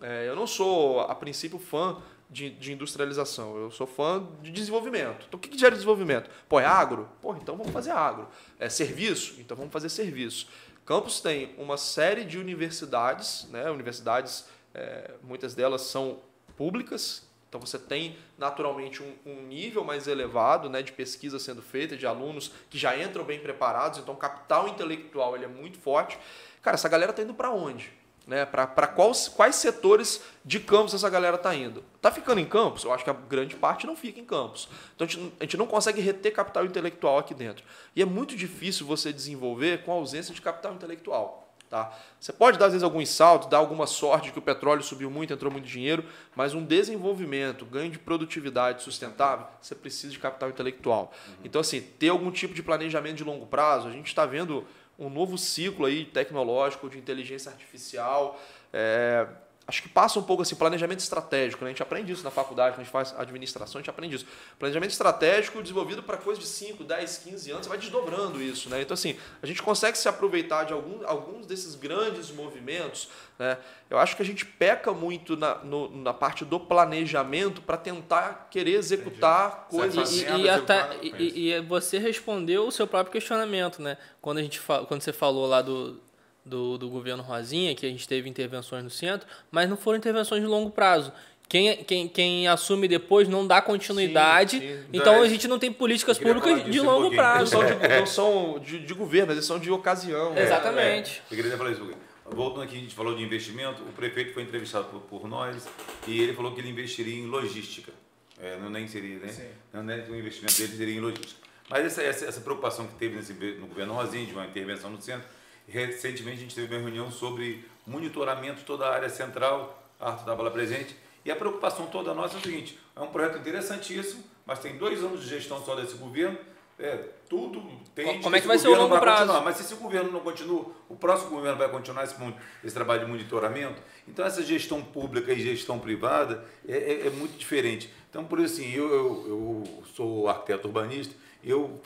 é, eu não sou, a princípio, fã de, de industrialização. Eu sou fã de desenvolvimento. Então, o que, que gera desenvolvimento? Pô, é agro? Pô, então vamos fazer agro. É serviço? Então vamos fazer serviço. Campos tem uma série de universidades, né? universidades, é, muitas delas são públicas, então você tem naturalmente um, um nível mais elevado né, de pesquisa sendo feita, de alunos que já entram bem preparados, então o capital intelectual ele é muito forte. Cara, essa galera está indo para onde? Né? Para quais, quais setores de campos essa galera está indo? Está ficando em campos? Eu acho que a grande parte não fica em campos. Então a gente, a gente não consegue reter capital intelectual aqui dentro. E é muito difícil você desenvolver com a ausência de capital intelectual. Tá? Você pode dar, às vezes, alguns saltos, dar alguma sorte de que o petróleo subiu muito, entrou muito dinheiro, mas um desenvolvimento, ganho de produtividade sustentável, você precisa de capital intelectual. Então, assim, ter algum tipo de planejamento de longo prazo, a gente está vendo um novo ciclo aí tecnológico de inteligência artificial. É, acho que passa um pouco assim, planejamento estratégico. Né? A gente aprende isso na faculdade, quando a gente faz administração, a gente aprende isso. Planejamento estratégico desenvolvido para coisas de 5, 10, 15 anos, você vai desdobrando isso. Né? Então, assim, a gente consegue se aproveitar de algum, alguns desses grandes movimentos. Né? Eu acho que a gente peca muito na, no, na parte do planejamento para tentar querer executar Entendi. coisas. E, e, até- e- e você respondeu o seu próprio questionamento, né? Quando, a gente quando você falou lá do, do, do governo Rosinha, que a gente teve intervenções no centro, mas não foram intervenções de longo prazo. Quem, quem, quem assume depois não dá continuidade, Sim, sim. então Não, a gente não tem políticas públicas de um longo. Eles prazo. são, de, não são de, de governo, eles são de ocasião. É, Exatamente. Eu queria falar isso. Voltando aqui, a gente falou de investimento, o prefeito foi entrevistado por, por nós e ele falou que ele investiria em logística. É, não nem seria, né? Sim. Não, né? O investimento dele seria em logística. Mas essa, essa, essa preocupação que teve nesse, no governo Rosinha, de uma intervenção no centro, recentemente a gente teve uma reunião sobre monitoramento de toda a área central, a Arthur estava lá presente, e a preocupação toda nossa é o seguinte, é um projeto interessantíssimo, mas tem dois anos de gestão só desse governo, é, tudo tem Como é que vai ser o longo prazo? continuar, mas se esse governo não continua, o próximo governo vai continuar esse, esse trabalho de monitoramento. Então, essa gestão pública e gestão privada é, é- é muito diferente. Então, por isso, assim, eu, eu, eu sou arquiteto urbanista, eu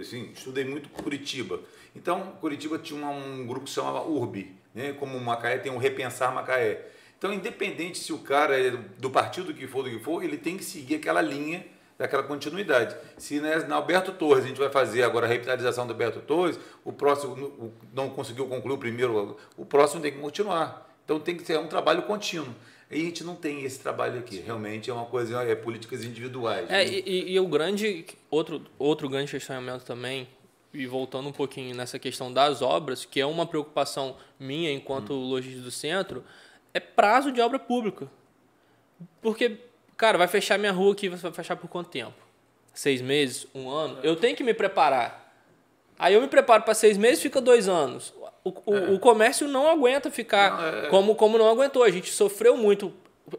assim, estudei muito Curitiba. Então, Curitiba tinha um grupo que se chamava URB, né? como Macaé tem um Repensar Macaé. Então, independente se o cara é do partido que for, do que for, ele tem que seguir aquela linha daquela continuidade. Se né, na Alberto Torres a gente vai fazer agora a revitalização do Alberto Torres, o próximo não conseguiu concluir o primeiro, o próximo tem que continuar. Então tem que ser um trabalho contínuo. E a gente não tem esse trabalho aqui. Realmente é uma coisa, é políticas individuais. É, né? e, e- o grande outro, outro grande questionamento também, e voltando um pouquinho nessa questão das obras, que é uma preocupação minha enquanto lojista do centro, é prazo de obra pública. Porque, cara, vai fechar minha rua aqui, vai fechar por quanto tempo? Seis meses? Um ano? Eu tenho que me preparar. Aí eu me preparo para seis meses, fica dois anos. O, o, o comércio não aguenta ficar como, como não aguentou. A gente sofreu muito.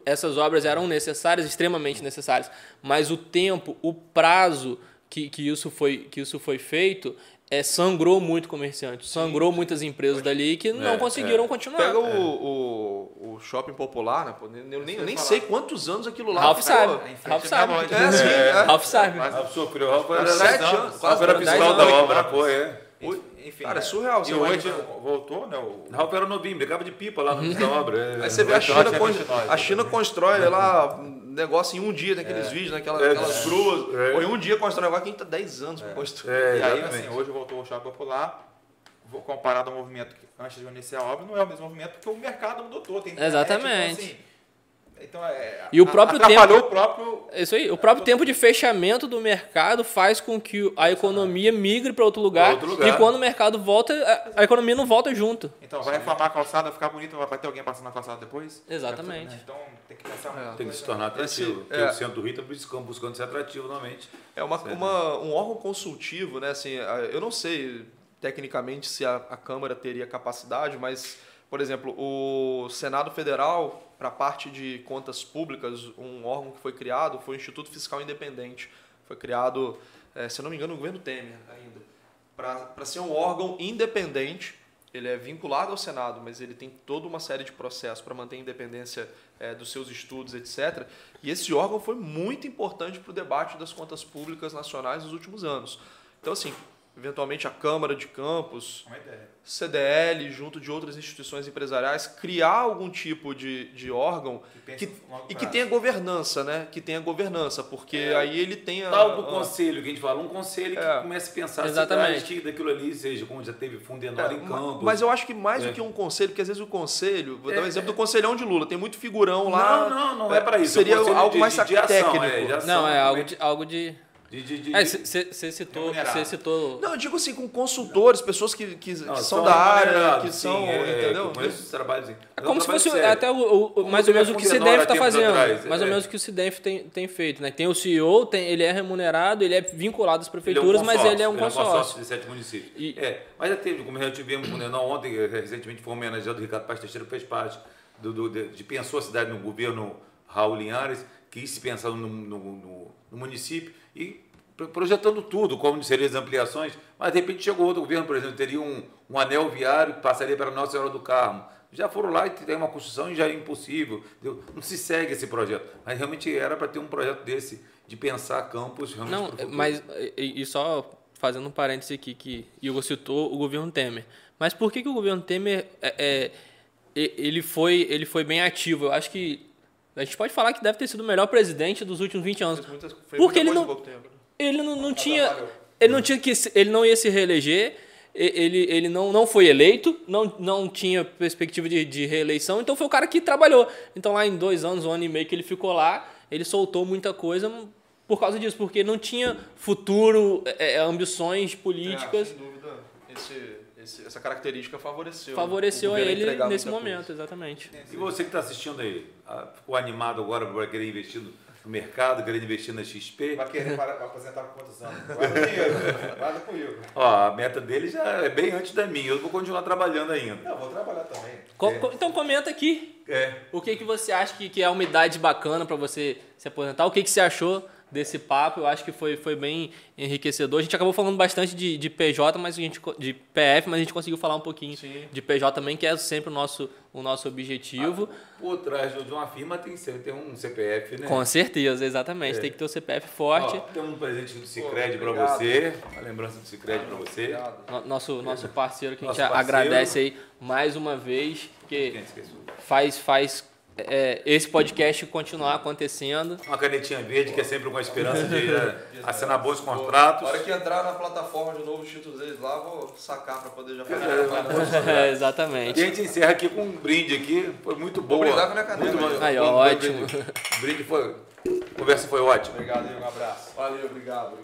Essas obras eram necessárias, extremamente necessárias. Mas o tempo, o prazo que, que, isso, foi, que isso foi feito, é, sangrou muito comerciante. Sangrou muitas empresas dali que não É, conseguiram é. continuar. Pega o, o, o shopping popular, né? pô, Eu nem, eu nem, eu nem sei quantos anos aquilo lá Ralph sabe. Ralph sabe. É, sim, é. Ralph sabe. Ah, sofreu, Ralf era Sete anos, quase era fiscal da obra, foi, é. Enfim, Cara, é né? surreal. E hoje imagina. voltou, né? O... Ralf era novinho, brigava de pipa lá no início da obra. é. Aí você vê a China, é con- 29, a China constrói lá um negócio em um dia, naqueles vídeos, naquelas É. aquelas gruas. É. Ou em um dia constrói um negócio que a gente tá 10 anos pra construir. É, E aí, assim, hoje voltou o shopping popular, vou comparado ao movimento que antes de iniciar a obra, não é o mesmo movimento, porque o mercado mudou todo. Tem Exatamente. É, tipo, assim, então, é, E o próprio atrapalhou tempo- o próprio... É Isso aí. O próprio tempo de fechamento do mercado faz com que a economia migre para outro outro lugar. E quando o mercado volta, a- a economia não volta junto. Então, vai reformar a calçada, vai ficar bonito, vai ter alguém passando na calçada depois? Exatamente. Então, tem que pensar É. muito. Tem que se tornar atrativo. Esse- Porque é. o centro do Rio está buscando, buscando ser atrativo novamente. É uma, Certo. uma- um órgão consultivo, né? Assim, eu não sei tecnicamente se a, a Câmara teria capacidade, mas, por exemplo, o Senado Federal, para a parte de contas públicas, um órgão que foi criado foi o Instituto Fiscal Independente. Foi criado, eh, se eu não me engano, no governo Temer ainda. Para ser um órgão independente, ele é vinculado ao Senado, mas ele tem toda uma série de processos para manter a independência eh, dos seus estudos, etc. E esse órgão foi muito importante para o debate das contas públicas nacionais nos últimos anos. Então, assim, eventualmente a Câmara de Campos, Uma ideia. CDL, junto de outras instituições empresariais, criar algum tipo de, de órgão que, longo e que tenha governança, né? Que tenha governança, porque É, aí ele tem a... Tal do a- conselho que a gente fala, um conselho que É. comece a pensar Exatamente. que daquilo ali seja, como já teve Fundenor É, em ma- Campos. Mas eu acho que mais É. do que um conselho, porque às vezes o conselho, vou dar o É, exemplo do conselhão de Lula, tem muito figurão lá. Não, não, não é para isso. Seria é um algo de- mais de, de ação, técnico. é, de ação, Não, é algo de. Algo de... De, de, de, É, você citou. Você citou. Não, eu digo assim, com consultores, pessoas que, que, Não, que são da área, que sim, são, é, entendeu? que os trabalhos, assim. É como um se fosse sério. até o, o- mais ou teve menos o que o CDF está fazendo. atrás, mais ou é. menos o que o CDF tem, tem feito. Né? Tem o CEO, tem, ele é remunerado, ele é vinculado às Ele é um prefeituras, mas ele é um ele consórcio. de sete municípios. E- É, mas já teve, como já tivemos com o Nenão ontem, eh, recentemente foi homenageado o Ricardo Paz Teixeira, fez parte do, do- de, de pensou a cidade no governo Raul Linhares, quis pensar no, no, no- no município e pro- projetando tudo, como seriam as ampliações, mas de repente chegou outro governo, por exemplo, teria um, um anel viário que passaria para Nossa Senhora do Carmo. já foram lá e tem uma construção e já é impossível. Não se segue esse projeto. Mas realmente era para ter um projeto desse, de pensar campos realmente Não, mas e, e só fazendo um parêntese aqui que Igor citou o governo Temer. Mas por que, que o governo Temer é, é, ele foi ele foi bem ativo? Eu acho que a gente pode falar que deve ter sido o melhor presidente dos últimos 20 anos. Muitas- Porque ele não- né? Ele não, não tinha ele não tinha que ele não ia se reeleger. Ele, ele não, não foi eleito, não, não tinha perspectiva de, de reeleição, então foi o cara que trabalhou. Então, lá em dois anos, um ano e meio que ele ficou lá, ele soltou muita coisa por causa disso, porque não tinha futuro, é, é, ambições políticas. É, sem dúvida, esse- esse- essa característica favoreceu. favoreceu a governo ele nesse momento, coisa. exatamente. E você que está assistindo aí, ficou animado agora para querer investir no mercado, querer investir na XP? Vai querer para, aposentar com quantos anos? (laughs) Guarda dinheiro, guarda comigo. Ó, a meta dele já é bem antes da minha. Eu vou continuar trabalhando ainda. Não, vou trabalhar também. Co- co- Então comenta aqui É. o que, que você acha que, que é uma idade bacana para você se aposentar, o que, que você achou desse papo, eu acho que foi, foi bem enriquecedor. A gente acabou falando bastante de, de PJ, mas a gente, de PF, mas a gente conseguiu falar um pouquinho Sim. de PJ também, que é sempre o nosso, o nosso objetivo. Por trás de uma firma tem que ser, tem um CPF, né? Com certeza, exatamente. É. Tem que ter o CPF forte. Ó, tem um presente do Cicred para você. Uma lembrança do Cicred para você. Obrigado. No- Nosso, nosso parceiro que a Nosso gente parceiro. agradece aí mais uma vez, que faz, faz é, esse podcast continuar acontecendo. Uma canetinha verde, que é sempre com a esperança de é, assinar bons Na contratos. hora que entrar na plataforma de novo, os títulos deles lá, vou sacar para poder já fazer. É, É, (laughs) exatamente. E a gente encerra aqui com um brinde aqui. Foi muito boa. Obrigado com a minha cadeira, Muito bom. Aí, Bom, ótimo. brinde. O brinde foi. A conversa foi ótima. Obrigado. Um abraço. Valeu, obrigado.